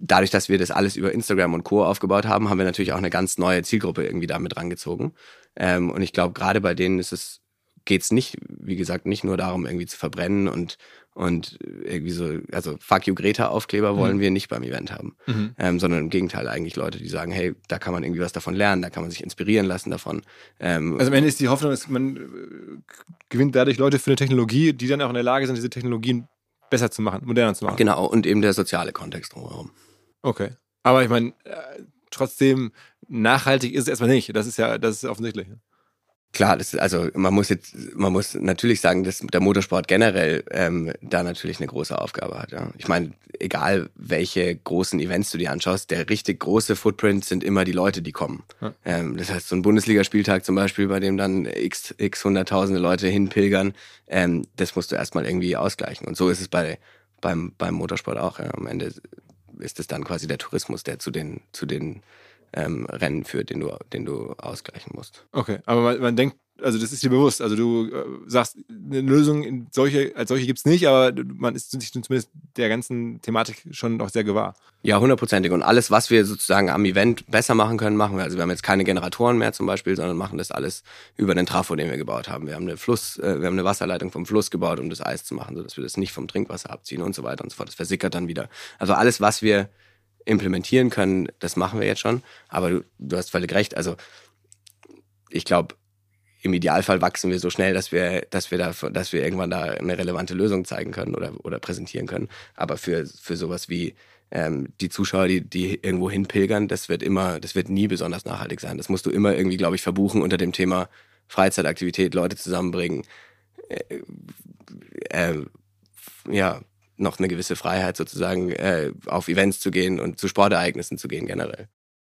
dadurch, dass wir das alles über Instagram und Co. aufgebaut haben, haben wir natürlich auch eine ganz neue Zielgruppe irgendwie damit rangezogen. Ähm, und ich glaube, gerade bei denen ist es, geht es nicht, wie gesagt, nicht nur darum, irgendwie zu verbrennen und und irgendwie so, also Fuck you Greta Aufkleber wollen mhm. wir nicht beim Event haben, mhm. ähm, sondern im Gegenteil eigentlich Leute, die sagen, hey, da kann man irgendwie was davon lernen, da kann man sich inspirieren lassen davon. Ähm, also am Ende ist die Hoffnung, dass man äh, gewinnt dadurch Leute für eine Technologie, die dann auch in der Lage sind, diese Technologien besser zu machen, moderner zu machen. Genau, und eben der soziale Kontext drumherum. Okay. Aber ich meine, äh, trotzdem nachhaltig ist es erstmal nicht. Das ist ja, das ist offensichtlich. Klar, das, also man muss jetzt, man muss natürlich sagen, dass der Motorsport generell ähm, da natürlich eine große Aufgabe hat. Ja. Ich meine, egal welche großen Events du dir anschaust, der richtig große Footprint sind immer die Leute, die kommen. Ja. Ähm, das heißt, so ein Bundesligaspieltag zum Beispiel, bei dem dann x, x hunderttausende Leute hinpilgern, ähm, das musst du erstmal irgendwie ausgleichen. Und so ist es bei beim, beim Motorsport auch. Ja. Am Ende ist es dann quasi der Tourismus, der zu den, zu den ähm, Rennen führt, den du, den du ausgleichen musst. Okay, aber man, man denkt, also das ist dir bewusst. Also du äh, sagst, eine Lösung solche, als solche gibt es nicht, aber man ist sich zumindest der ganzen Thematik schon noch sehr gewahr. Ja, hundertprozentig. Und alles, was wir sozusagen am Event besser machen können, machen wir. Also wir haben jetzt keine Generatoren mehr zum Beispiel, sondern machen das alles über den Trafo, den wir gebaut haben. Wir haben eine Fluss, äh, wir haben eine Wasserleitung vom Fluss gebaut, um das Eis zu machen, sodass wir das nicht vom Trinkwasser abziehen und so weiter und so fort. Das versickert dann wieder. Also alles, was wir implementieren können, das machen wir jetzt schon. Aber du, du hast völlig recht. Also ich glaube, im Idealfall wachsen wir so schnell, dass wir, dass wir da, dass wir irgendwann da eine relevante Lösung zeigen können oder, oder präsentieren können. Aber für, für sowas wie ähm, die Zuschauer, die, die irgendwo hinpilgern, das wird immer, das wird nie besonders nachhaltig sein. Das musst du immer irgendwie, glaube ich, verbuchen unter dem Thema Freizeitaktivität, Leute zusammenbringen. Äh, äh, ja, noch eine gewisse Freiheit sozusagen äh, auf Events zu gehen und zu Sportereignissen zu gehen generell.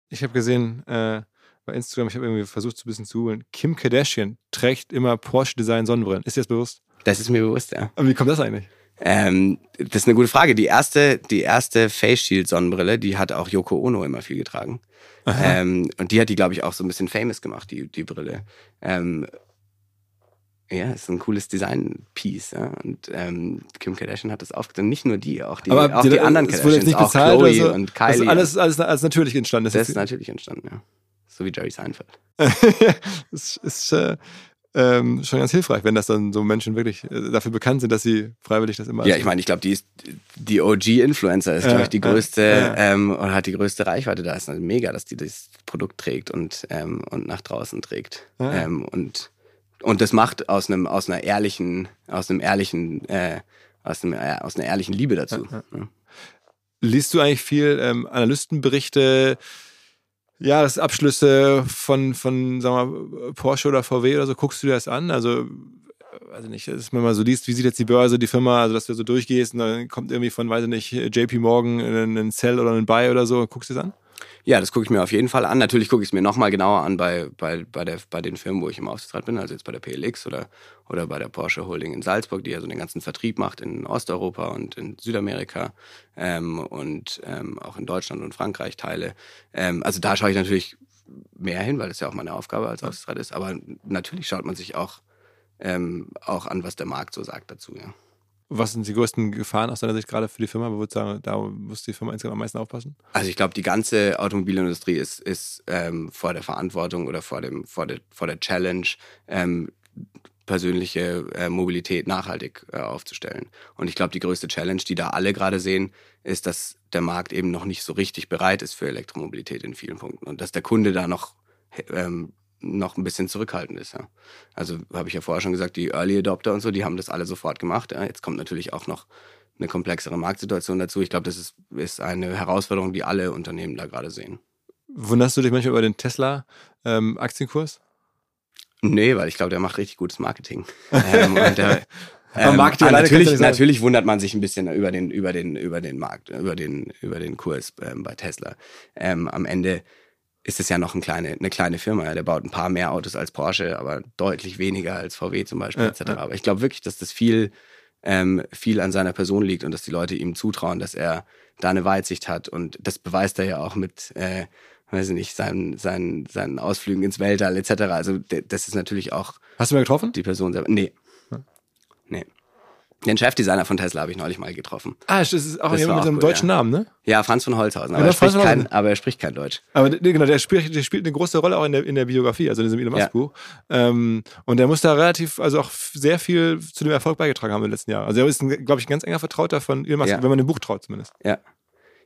Ich habe gesehen äh, bei Instagram, ich habe irgendwie versucht so ein bisschen zu googeln, Kim Kardashian trägt immer Porsche Design Sonnenbrillen. Ist dir das bewusst? Das ist mir bewusst, ja. Und wie kommt das eigentlich? Ähm, das ist eine gute Frage. Die erste, die erste Face Shield Sonnenbrille, die hat auch Yoko Ono immer viel getragen. Ähm, und die hat die, glaube ich, auch so ein bisschen famous gemacht, die, die Brille. Ähm, ja, ist ein cooles Design-Piece. Ja? Und ähm, Kim Kardashian hat das aufgezogen. Nicht nur die, auch die, Aber auch die, die anderen Kardashians. Wurde jetzt nicht bezahlt auch Chloe so. und Kylie. Das ist alles, alles, alles natürlich entstanden. Das, das ist natürlich entstanden, ja. So wie Jerry Seinfeld. das ist äh, ähm, schon ganz hilfreich, wenn das dann so Menschen wirklich äh, dafür bekannt sind, dass sie freiwillig das immer. Ja, ich meine, ich glaube, die ist die OG-Influencer ist, glaube ich, die größte ja, ja. Ähm, und hat die größte Reichweite. Da ist also mega, dass die das Produkt trägt und, ähm, und nach draußen trägt. Ja. Ähm, und und das macht aus einem aus einer ehrlichen aus einem ehrlichen äh, aus, einem, äh, aus einer ehrlichen Liebe dazu. Ja, ja. Liest du eigentlich viel ähm, Analystenberichte, Jahresabschlüsse von von sagen wir, Porsche oder VW oder so? Guckst du dir das an? Also also nicht, dass man mal so liest, wie sieht jetzt die Börse, die Firma, also dass du so durchgehst und dann kommt irgendwie von, weiß ich nicht, JP Morgan ein Sell oder ein Buy oder so, guckst du das an? Ja, das gucke ich mir auf jeden Fall an. Natürlich gucke ich es mir nochmal genauer an bei, bei, bei, der, bei den Firmen, wo ich im Aufsichtsrat bin, also jetzt bei der PLX oder, oder bei der Porsche Holding in Salzburg, die ja so den ganzen Vertrieb macht in Osteuropa und in Südamerika ähm, und ähm, auch in Deutschland und Frankreich Teile. Ähm, also da schaue ich natürlich mehr hin, weil das ja auch meine Aufgabe als Aufsichtsrat ist. Aber natürlich schaut man sich auch, ähm, auch an, was der Markt so sagt dazu, ja. Was sind die größten Gefahren aus deiner Sicht gerade für die Firma? Wo sagen, da muss die Firma insgesamt am meisten aufpassen? Also ich glaube, die ganze Automobilindustrie ist, ist ähm, vor der Verantwortung oder vor, dem, vor, der, vor der Challenge, ähm, persönliche äh, Mobilität nachhaltig äh, aufzustellen. Und ich glaube, die größte Challenge, die da alle gerade sehen, ist, dass der Markt eben noch nicht so richtig bereit ist für Elektromobilität in vielen Punkten und dass der Kunde da noch ähm, noch ein bisschen zurückhaltend ist. Ja. Also habe ich ja vorher schon gesagt, die Early Adopter und so, die haben das alle sofort gemacht. Ja. Jetzt kommt natürlich auch noch eine komplexere Marktsituation dazu. Ich glaube, das ist, ist eine Herausforderung, die alle Unternehmen da gerade sehen. Wunderst du dich manchmal über den Tesla-Aktienkurs? Ähm, nee, weil ich glaube, der macht richtig gutes Marketing. ähm, und der, ähm, natürlich, natürlich wundert man sich ein bisschen über den, über den, über den Markt, über den, über den Kurs ähm, bei Tesla. Ähm, am Ende ist es ja noch eine kleine, eine kleine Firma. Ja. Der baut ein paar mehr Autos als Porsche, aber deutlich weniger als VW zum Beispiel, ja, etc. Ja. Aber ich glaube wirklich, dass das viel, ähm, viel an seiner Person liegt und dass die Leute ihm zutrauen, dass er da eine Weitsicht hat. Und das beweist er ja auch mit, äh, weiß ich nicht, seinen, seinen, seinen Ausflügen ins Weltall etc. Also das ist natürlich auch. Hast du mal getroffen? Die Person selber. Nee. Nee. Den Chefdesigner von Tesla habe ich neulich mal getroffen. Ah, das ist auch das jemand mit einem cool, deutschen ja. Namen, ne? Ja, Franz von Holzhausen. Aber, ja, er, spricht kein, aber er spricht kein Deutsch. Aber genau, der spielt, der spielt eine große Rolle auch in der, in der Biografie, also in diesem Elon Musk Buch. Ja. Ähm, und der muss da relativ, also auch sehr viel zu dem Erfolg beigetragen haben im letzten Jahr. Also er ist, glaube ich, ein ganz enger Vertrauter von Elon Musk, wenn man dem Buch traut zumindest. Ja.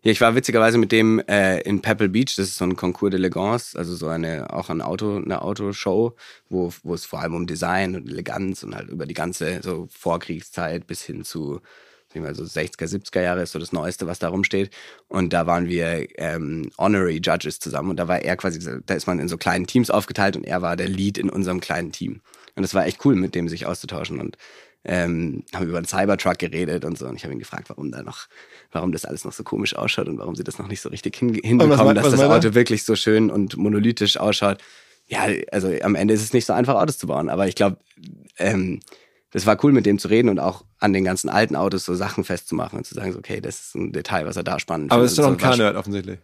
Ja, ich war witzigerweise mit dem äh, in Pebble Beach, das ist so ein Concours d'Elegance, also so eine, auch ein Auto, eine Autoshow, wo, wo es vor allem um Design und Eleganz und halt über die ganze so Vorkriegszeit bis hin zu ich mal so 60er, 70er Jahre ist so das Neueste, was da rumsteht. Und da waren wir ähm, Honorary Judges zusammen und da war er quasi, da ist man in so kleinen Teams aufgeteilt und er war der Lead in unserem kleinen Team. Und das war echt cool, mit dem sich auszutauschen und ähm, haben über einen Cybertruck geredet und so. Und ich habe ihn gefragt, warum da noch, warum das alles noch so komisch ausschaut und warum sie das noch nicht so richtig hin, hinbekommen, dass das Auto er? wirklich so schön und monolithisch ausschaut. Ja, also am Ende ist es nicht so einfach, Autos zu bauen. Aber ich glaube, ähm, das war cool, mit dem zu reden und auch an den ganzen alten Autos so Sachen festzumachen und zu sagen, so, okay, das ist ein Detail, was er da spannend Aber es ist doch ein K-Nerd offensichtlich.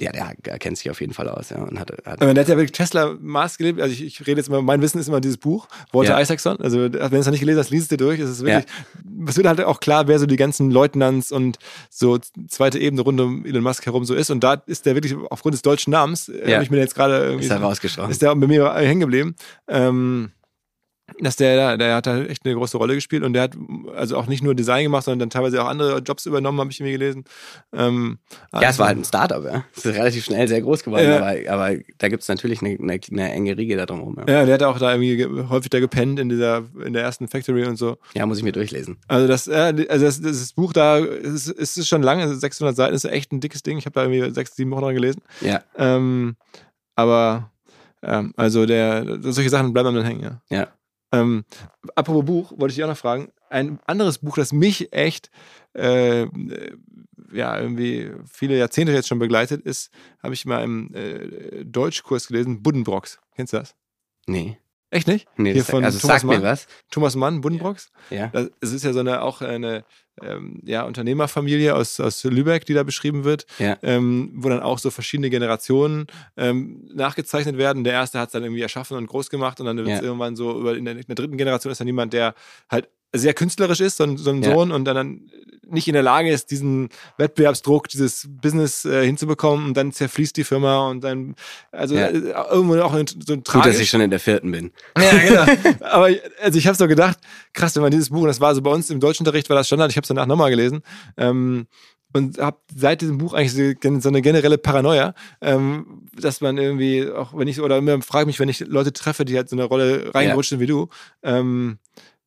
Ja, der, kennt sich auf jeden Fall aus, ja. Und hat, hat der hat ja wirklich Tesla Maß gelebt. Also ich, ich rede jetzt immer, mein Wissen ist immer dieses Buch, Walter ja. Isaacson. Also wenn du es noch nicht gelesen hast, liest es dir durch. Es ist wirklich, ja. es wird halt auch klar, wer so die ganzen Leutnants und so zweite Ebene rund um Elon Musk herum so ist. Und da ist der wirklich aufgrund des deutschen Namens, äh, ja. habe ich mir jetzt gerade irgendwie. Ist er rausgeschaut. Ist der bei mir hängen geblieben. Ähm, dass der, der hat da echt eine große Rolle gespielt und der hat also auch nicht nur Design gemacht, sondern dann teilweise auch andere Jobs übernommen, habe ich mir gelesen. Ähm, ja, es war halt ein Startup, ja. Es ist relativ schnell sehr groß geworden, ja. aber, aber da gibt es natürlich eine, eine, eine, enge Riege da drumherum. Ja. ja, der hat auch da irgendwie häufig da gepennt in dieser, in der ersten Factory und so. Ja, muss ich mir durchlesen. Also das, also das, das Buch da, ist, ist schon lange, 600 Seiten, ist echt ein dickes Ding. Ich habe da irgendwie sechs, sieben Wochen dran gelesen. Ja. Ähm, aber ähm, also der, solche Sachen bleiben dann hängen, ja. Ja. Ähm, apropos Buch, wollte ich dir auch noch fragen. Ein anderes Buch, das mich echt äh, ja, irgendwie viele Jahrzehnte jetzt schon begleitet ist, habe ich mal im äh, Deutschkurs gelesen, Buddenbrocks. Kennst du das? Nee. Echt nicht? Nee, Hier von also Thomas sag Mann. mir was. Thomas Mann, Buddenbrocks. Ja. Das, es ist ja so eine auch eine ähm, ja, Unternehmerfamilie aus, aus Lübeck, die da beschrieben wird, ja. ähm, wo dann auch so verschiedene Generationen ähm, nachgezeichnet werden. Der erste hat es dann irgendwie erschaffen und groß gemacht und dann wird es ja. irgendwann so über in der, in der dritten Generation ist dann jemand, der halt sehr künstlerisch ist, so ein, so ein ja. Sohn, und dann nicht in der Lage ist, diesen Wettbewerbsdruck, dieses Business äh, hinzubekommen und dann zerfließt die Firma und dann, also ja. äh, irgendwo auch so ein tragisch. Gut, dass ich schon in der vierten bin. Ja, genau. Aber also ich habe so gedacht, krass, wenn man dieses Buch, und das war so bei uns im Deutschunterricht, war das Standard, ich habe es danach nochmal gelesen, ähm, und habe seit diesem Buch eigentlich so eine generelle Paranoia, ähm, dass man irgendwie auch wenn ich oder immer frage mich, wenn ich Leute treffe, die halt so eine Rolle reinrutschen ja. wie du, ähm,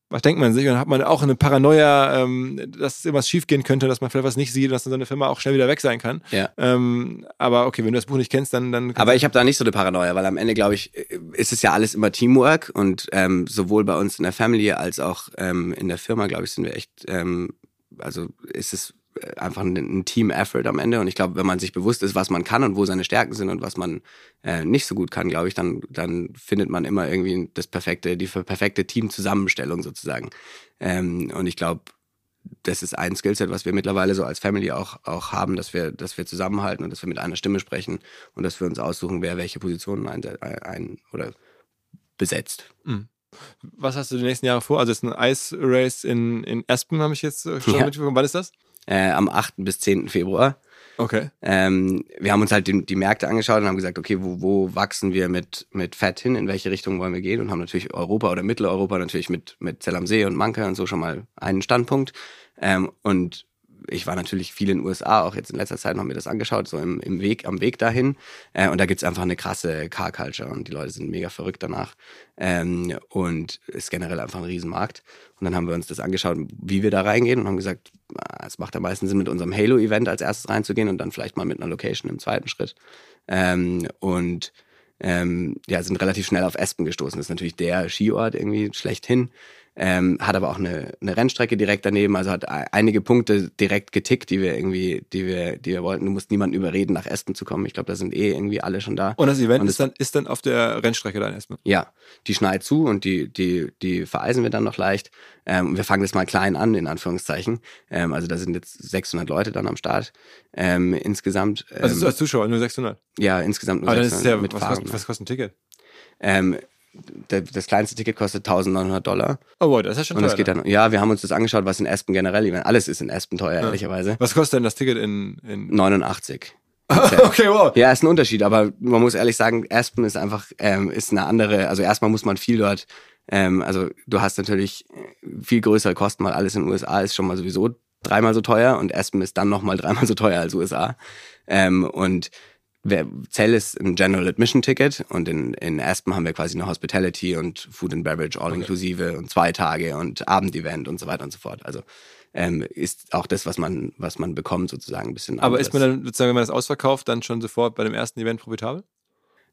was denkt man sich? Und dann hat man auch eine Paranoia, ähm, dass irgendwas schiefgehen könnte, dass man vielleicht was nicht sieht, dass dann so eine Firma auch schnell wieder weg sein kann. Ja. Ähm, aber okay, wenn du das Buch nicht kennst, dann. dann aber ich habe da nicht so eine Paranoia, weil am Ende, glaube ich, ist es ja alles immer Teamwork und ähm, sowohl bei uns in der Family als auch ähm, in der Firma, glaube ich, sind wir echt, ähm, also ist es einfach ein, ein Team-Effort am Ende. Und ich glaube, wenn man sich bewusst ist, was man kann und wo seine Stärken sind und was man äh, nicht so gut kann, glaube ich, dann, dann findet man immer irgendwie das perfekte, die perfekte Team-Zusammenstellung sozusagen. Ähm, und ich glaube, das ist ein Skillset, was wir mittlerweile so als Family auch, auch haben, dass wir, dass wir zusammenhalten und dass wir mit einer Stimme sprechen und dass wir uns aussuchen, wer welche Positionen ein, ein oder besetzt. Mhm. Was hast du die nächsten Jahre vor? Also, es ist ein Ice Race in, in Aspen, habe ich jetzt schon ja. mitbekommen. Wann ist das? Äh, am 8. bis 10. Februar. Okay. Ähm, wir haben uns halt die, die, Märkte angeschaut und haben gesagt, okay, wo, wo wachsen wir mit, mit Fett hin, in welche Richtung wollen wir gehen und haben natürlich Europa oder Mitteleuropa natürlich mit, mit Zell am See und Manka und so schon mal einen Standpunkt. Ähm, und ich war natürlich viel in den USA, auch jetzt in letzter Zeit noch mir das angeschaut, so im, im Weg, am Weg dahin. Äh, und da gibt's einfach eine krasse Car-Culture und die Leute sind mega verrückt danach. Ähm, und ist generell einfach ein Riesenmarkt. Und dann haben wir uns das angeschaut, wie wir da reingehen und haben gesagt, ah, es macht am meisten Sinn, mit unserem Halo-Event als erstes reinzugehen und dann vielleicht mal mit einer Location im zweiten Schritt. Ähm, und ähm, ja, sind relativ schnell auf Espen gestoßen. Das ist natürlich der Skiort irgendwie schlechthin ähm, hat aber auch eine, eine Rennstrecke direkt daneben, also hat einige Punkte direkt getickt, die wir irgendwie, die wir, die wir wollten. Du musst niemanden überreden, nach Espen zu kommen. Ich glaube, da sind eh irgendwie alle schon da. Und das Event und ist, dann, ist dann auf der Rennstrecke da in Espen? Ja, die schneit zu und die, die, die vereisen wir dann noch leicht. Ähm, wir fangen das mal klein an, in Anführungszeichen. Ähm, also da sind jetzt 600 Leute dann am Start ähm, insgesamt. Also ähm, also als Zuschauer nur 600? Ja, insgesamt nur Aber 600. Dann ist ja, was, kostet, was kostet ein Ticket? Ähm, das kleinste Ticket kostet 1900 Dollar. Oh, wow, das ist ja schon und teuer. geht dann, ja, wir haben uns das angeschaut, was in Aspen generell, alles ist in Aspen teuer, ja. ehrlicherweise. Was kostet denn das Ticket in, in 89. okay, wow. Ja, ist ein Unterschied, aber man muss ehrlich sagen, Aspen ist einfach, ähm, ist eine andere, also erstmal muss man viel dort, ähm, also du hast natürlich viel größere Kosten, weil alles in den USA ist schon mal sowieso dreimal so teuer und Aspen ist dann nochmal dreimal so teuer als USA. Ähm, und Zell ist ein General Admission Ticket und in, in Aspen haben wir quasi eine Hospitality und Food and Beverage all okay. inklusive und zwei Tage und Abendevent und so weiter und so fort. Also ähm, ist auch das, was man, was man bekommt, sozusagen ein bisschen. Aber ist man dann sozusagen, wenn man das ausverkauft, dann schon sofort bei dem ersten Event profitabel?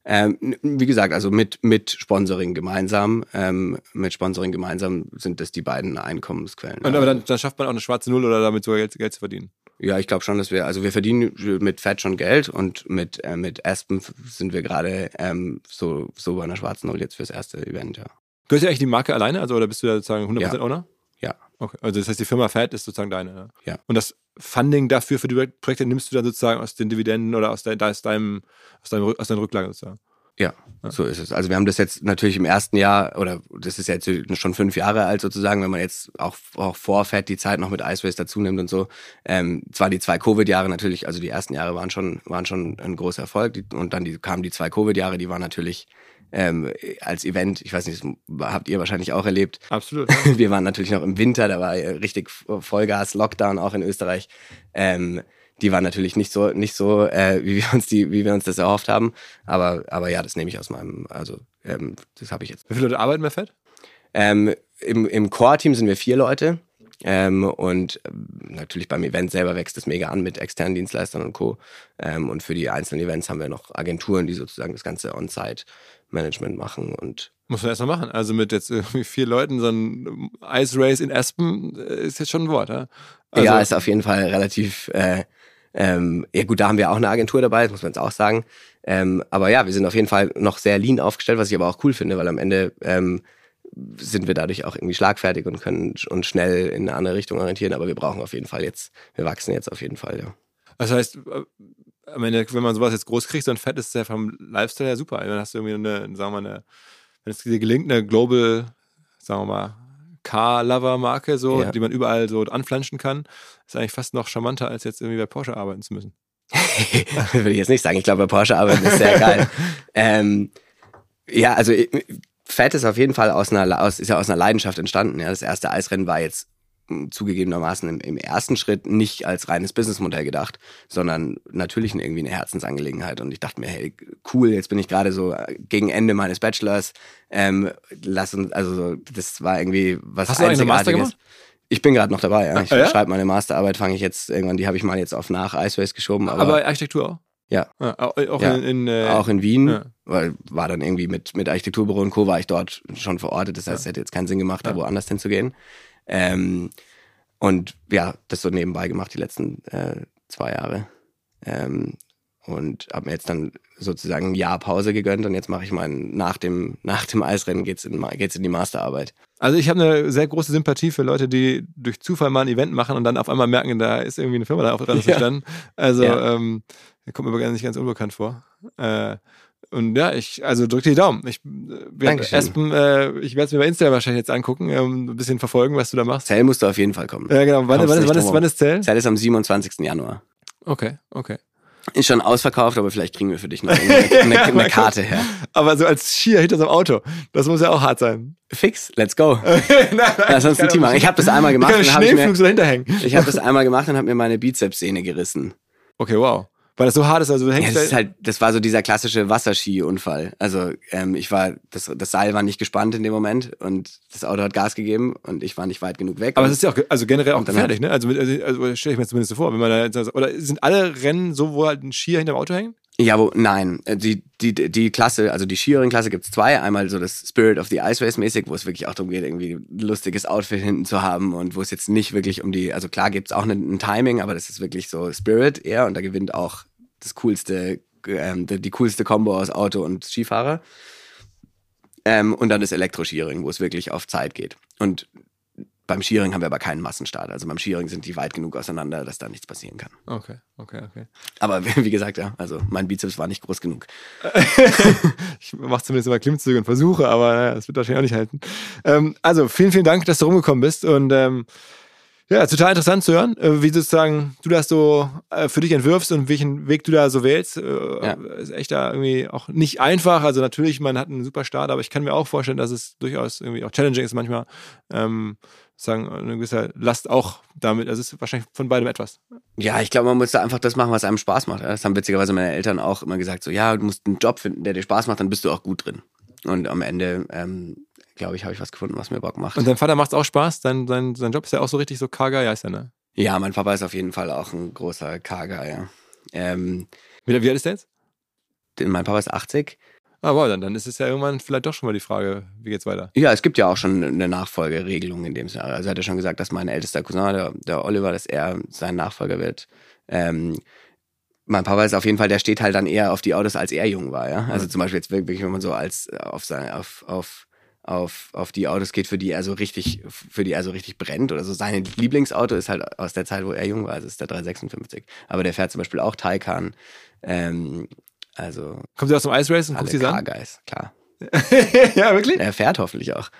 Ähm, wie gesagt, also mit, mit Sponsoring gemeinsam, ähm, mit Sponsoring gemeinsam sind das die beiden Einkommensquellen. Und aber dann, dann schafft man auch eine schwarze Null oder damit sogar Geld, Geld zu verdienen? Ja, ich glaube schon, dass wir, also wir verdienen mit Fett schon Geld und mit, äh, mit Aspen sind wir gerade ähm, so, so bei einer schwarzen Null jetzt fürs erste Event, ja. Gehört ja eigentlich die Marke alleine, also oder bist du da sozusagen 100% ja. Owner? Ja. Okay, also das heißt, die Firma Fat ist sozusagen deine. Ne? Ja. Und das Funding dafür für die Projekte nimmst du dann sozusagen aus den Dividenden oder aus, dein, aus, deinem, aus, deinem, aus deinen Rücklagen sozusagen? Ja, so ist es. Also wir haben das jetzt natürlich im ersten Jahr, oder das ist jetzt schon fünf Jahre alt sozusagen, wenn man jetzt auch, auch vor Fett die Zeit noch mit Ice Race dazu nimmt und so. Ähm, zwar die zwei Covid-Jahre natürlich, also die ersten Jahre waren schon, waren schon ein großer Erfolg die, und dann die, kamen die zwei Covid-Jahre, die waren natürlich ähm, als Event, ich weiß nicht, das habt ihr wahrscheinlich auch erlebt. Absolut. Ja. Wir waren natürlich noch im Winter, da war richtig Vollgas, Lockdown auch in Österreich. Ähm, die war natürlich nicht so, nicht so, äh, wie wir uns die, wie wir uns das erhofft haben. Aber, aber ja, das nehme ich aus meinem, also ähm, das habe ich jetzt. Wie viele Leute arbeiten bei Fett? Ähm, Im im Core-Team sind wir vier Leute. Ähm, und ähm, natürlich beim Event selber wächst es mega an mit externen Dienstleistern und Co. Ähm, und für die einzelnen Events haben wir noch Agenturen, die sozusagen das ganze On-Site-Management machen und muss man erstmal machen. Also mit jetzt irgendwie vier Leuten so ein Ice Race in Aspen äh, ist jetzt schon ein Wort, ja? Also ja, ist auf jeden Fall relativ äh, ähm, ja gut, da haben wir auch eine Agentur dabei, das muss man jetzt auch sagen. Ähm, aber ja, wir sind auf jeden Fall noch sehr lean aufgestellt, was ich aber auch cool finde, weil am Ende ähm, sind wir dadurch auch irgendwie schlagfertig und können uns schnell in eine andere Richtung orientieren. Aber wir brauchen auf jeden Fall jetzt, wir wachsen jetzt auf jeden Fall, ja. Das heißt, äh, Ende, wenn man sowas jetzt groß kriegt, so ein Fett ist ja vom Lifestyle ja super. Dann hast du irgendwie eine, sagen wir mal, eine, wenn es dir gelingt, eine Global, sagen wir mal, Car-Lover-Marke, so, ja. die man überall so anflanschen kann, ist eigentlich fast noch charmanter, als jetzt irgendwie bei Porsche arbeiten zu müssen. Würde ich jetzt nicht sagen. Ich glaube, bei Porsche arbeiten ist sehr geil. ähm, ja, also Fett ist auf jeden Fall aus einer, aus, ist ja aus einer Leidenschaft entstanden. Ja. Das erste Eisrennen war jetzt zugegebenermaßen im, im, ersten Schritt nicht als reines Businessmodell gedacht, sondern natürlich irgendwie eine Herzensangelegenheit. Und ich dachte mir, hey, cool, jetzt bin ich gerade so äh, gegen Ende meines Bachelors. Ähm, lass uns, also das war irgendwie was Hast du eine Master gemacht? Ich bin gerade noch dabei, ja. Ich ah, ja? schreibe meine Masterarbeit, fange ich jetzt irgendwann, die habe ich mal jetzt auf nach Ice Race geschoben. Aber, aber Architektur auch? Ja. ja auch, ja. In, in äh, auch in Wien, ja. weil war dann irgendwie mit, mit Architekturbüro und Co. war ich dort schon verortet. Das heißt, es hätte jetzt keinen Sinn gemacht, da woanders hinzugehen. Ähm, und ja, das so nebenbei gemacht die letzten äh, zwei Jahre. Ähm, und habe mir jetzt dann sozusagen ein Jahr Pause gegönnt und jetzt mache ich meinen, nach dem, nach dem Eisrennen geht's in, geht's in die Masterarbeit. Also ich habe eine sehr große Sympathie für Leute, die durch Zufall mal ein Event machen und dann auf einmal merken, da ist irgendwie eine Firma da dran ja. entstanden. Also ja. ähm, kommt mir nicht ganz unbekannt vor. Äh, und ja, ich, also drück die Daumen. Ich äh, werde Espen, äh, ich werde es mir bei Instagram wahrscheinlich jetzt angucken, ähm, ein bisschen verfolgen, was du da machst. Zell musst du auf jeden Fall kommen. Ja, genau. Wann, wann, ist, wann, ist, wann ist Zell? Zell ist am 27. Januar. Okay, okay. Ist schon ausverkauft, aber vielleicht kriegen wir für dich noch eine, eine, eine Karte her. Aber so als Skier hinter so einem Auto, das muss ja auch hart sein. Fix, let's go. nein, nein, Lass uns ein Team machen. Ich habe das einmal gemacht. Kann und hab ich mir, so dahinter hängen. ich habe das einmal gemacht und habe mir meine Bizepssehne gerissen. Okay, wow. Weil das so hart ist, also du Ja, hängst das ist halt, das war so dieser klassische Wasserski-Unfall. Also ähm, ich war, das, das Seil war nicht gespannt in dem Moment und das Auto hat Gas gegeben und ich war nicht weit genug weg. aber es ist ja auch also generell auch gefährlich, ne? Also, also, also stelle ich mir zumindest so vor, wenn man da also- oder sind alle Rennen so, wo halt ein Skier hinter dem Auto hängt? Ja, wo, nein. Äh, Die, die, die Klasse, also die Skiering-Klasse gibt's zwei. Einmal so das Spirit of the Ice Race mäßig, wo es wirklich auch darum geht, irgendwie ein lustiges Outfit hinten zu haben und wo es jetzt nicht wirklich um die, also klar gibt's auch ein, ein Timing, aber das ist wirklich so Spirit eher und da gewinnt auch das coolste, ähm, die, die coolste Combo aus Auto und Skifahrer. Ähm, und dann das Elektro-Skiering, wo es wirklich auf Zeit geht. Und beim Skiering haben wir aber keinen Massenstart. Also beim Skiering sind die weit genug auseinander, dass da nichts passieren kann. Okay, okay, okay. Aber wie gesagt, ja, also mein Bizeps war nicht groß genug. Ich mache zumindest immer Klimmzüge und Versuche, aber naja, das wird wahrscheinlich auch nicht halten. Ähm, also, vielen, vielen Dank, dass du rumgekommen bist und ähm, ja, total interessant zu hören, äh, wie sozusagen du das so äh, für dich entwirfst und welchen Weg du da so wählst. Äh, Ja. Ist echt da irgendwie auch nicht einfach. Also natürlich, man hat einen super Start, aber ich kann mir auch vorstellen, dass es durchaus irgendwie auch challenging ist manchmal. Ähm, sagen, eine gewisse Last auch damit. Also es ist wahrscheinlich von beidem etwas. Ja, ich glaube, man muss da einfach das machen, was einem Spaß macht. Das haben witzigerweise meine Eltern auch immer gesagt, so ja, du musst einen Job finden, der dir Spaß macht, dann bist du auch gut drin. Und am Ende, ähm, glaube ich, habe ich was gefunden, was mir Bock macht. Und dein Vater macht es auch Spaß. Dein, sein, sein Job ist ja auch so richtig so K-Guy, heißt er, ne? ja, mein Papa ist auf jeden Fall auch ein großer Kager, ja. Ähm, Wie, wie alt ist der jetzt? mein Papa ist 80. Ah, wow, dann, dann ist es ja irgendwann vielleicht doch schon mal die Frage, wie geht's weiter? Ja, es gibt ja auch schon eine Nachfolgeregelung in dem Sinne. Also er hat ja schon gesagt, dass mein ältester Cousin, der, der Oliver, dass er sein Nachfolger wird. Ähm, mein Papa ist auf jeden Fall, der steht halt dann eher auf die Autos, als er jung war, ja. Also zum Beispiel jetzt wirklich, wenn man so als äh, auf sein, auf, auf, auf, auf die Autos geht, für die er so richtig, für die er so richtig brennt oder so. Sein Lieblingsauto ist halt aus der Zeit, wo er jung war, also ist der 356. Aber der fährt zum Beispiel auch Taycan. Ähm, also Kommt sie aus dem Ice Race und guckt sie an? Car-Guys, klar. ja, wirklich? Er fährt hoffentlich auch.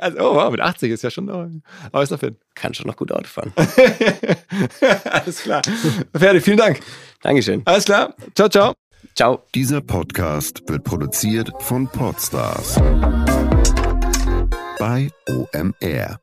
Also, oh, wow, mit 80 ist ja schon, noch- aber ist noch fit. Kann schon noch gut Auto fahren. Alles klar. Fertig, vielen Dank. Dankeschön. Alles klar. Ciao, ciao. Ciao. Dieser Podcast wird produziert von Podstars bei OMR.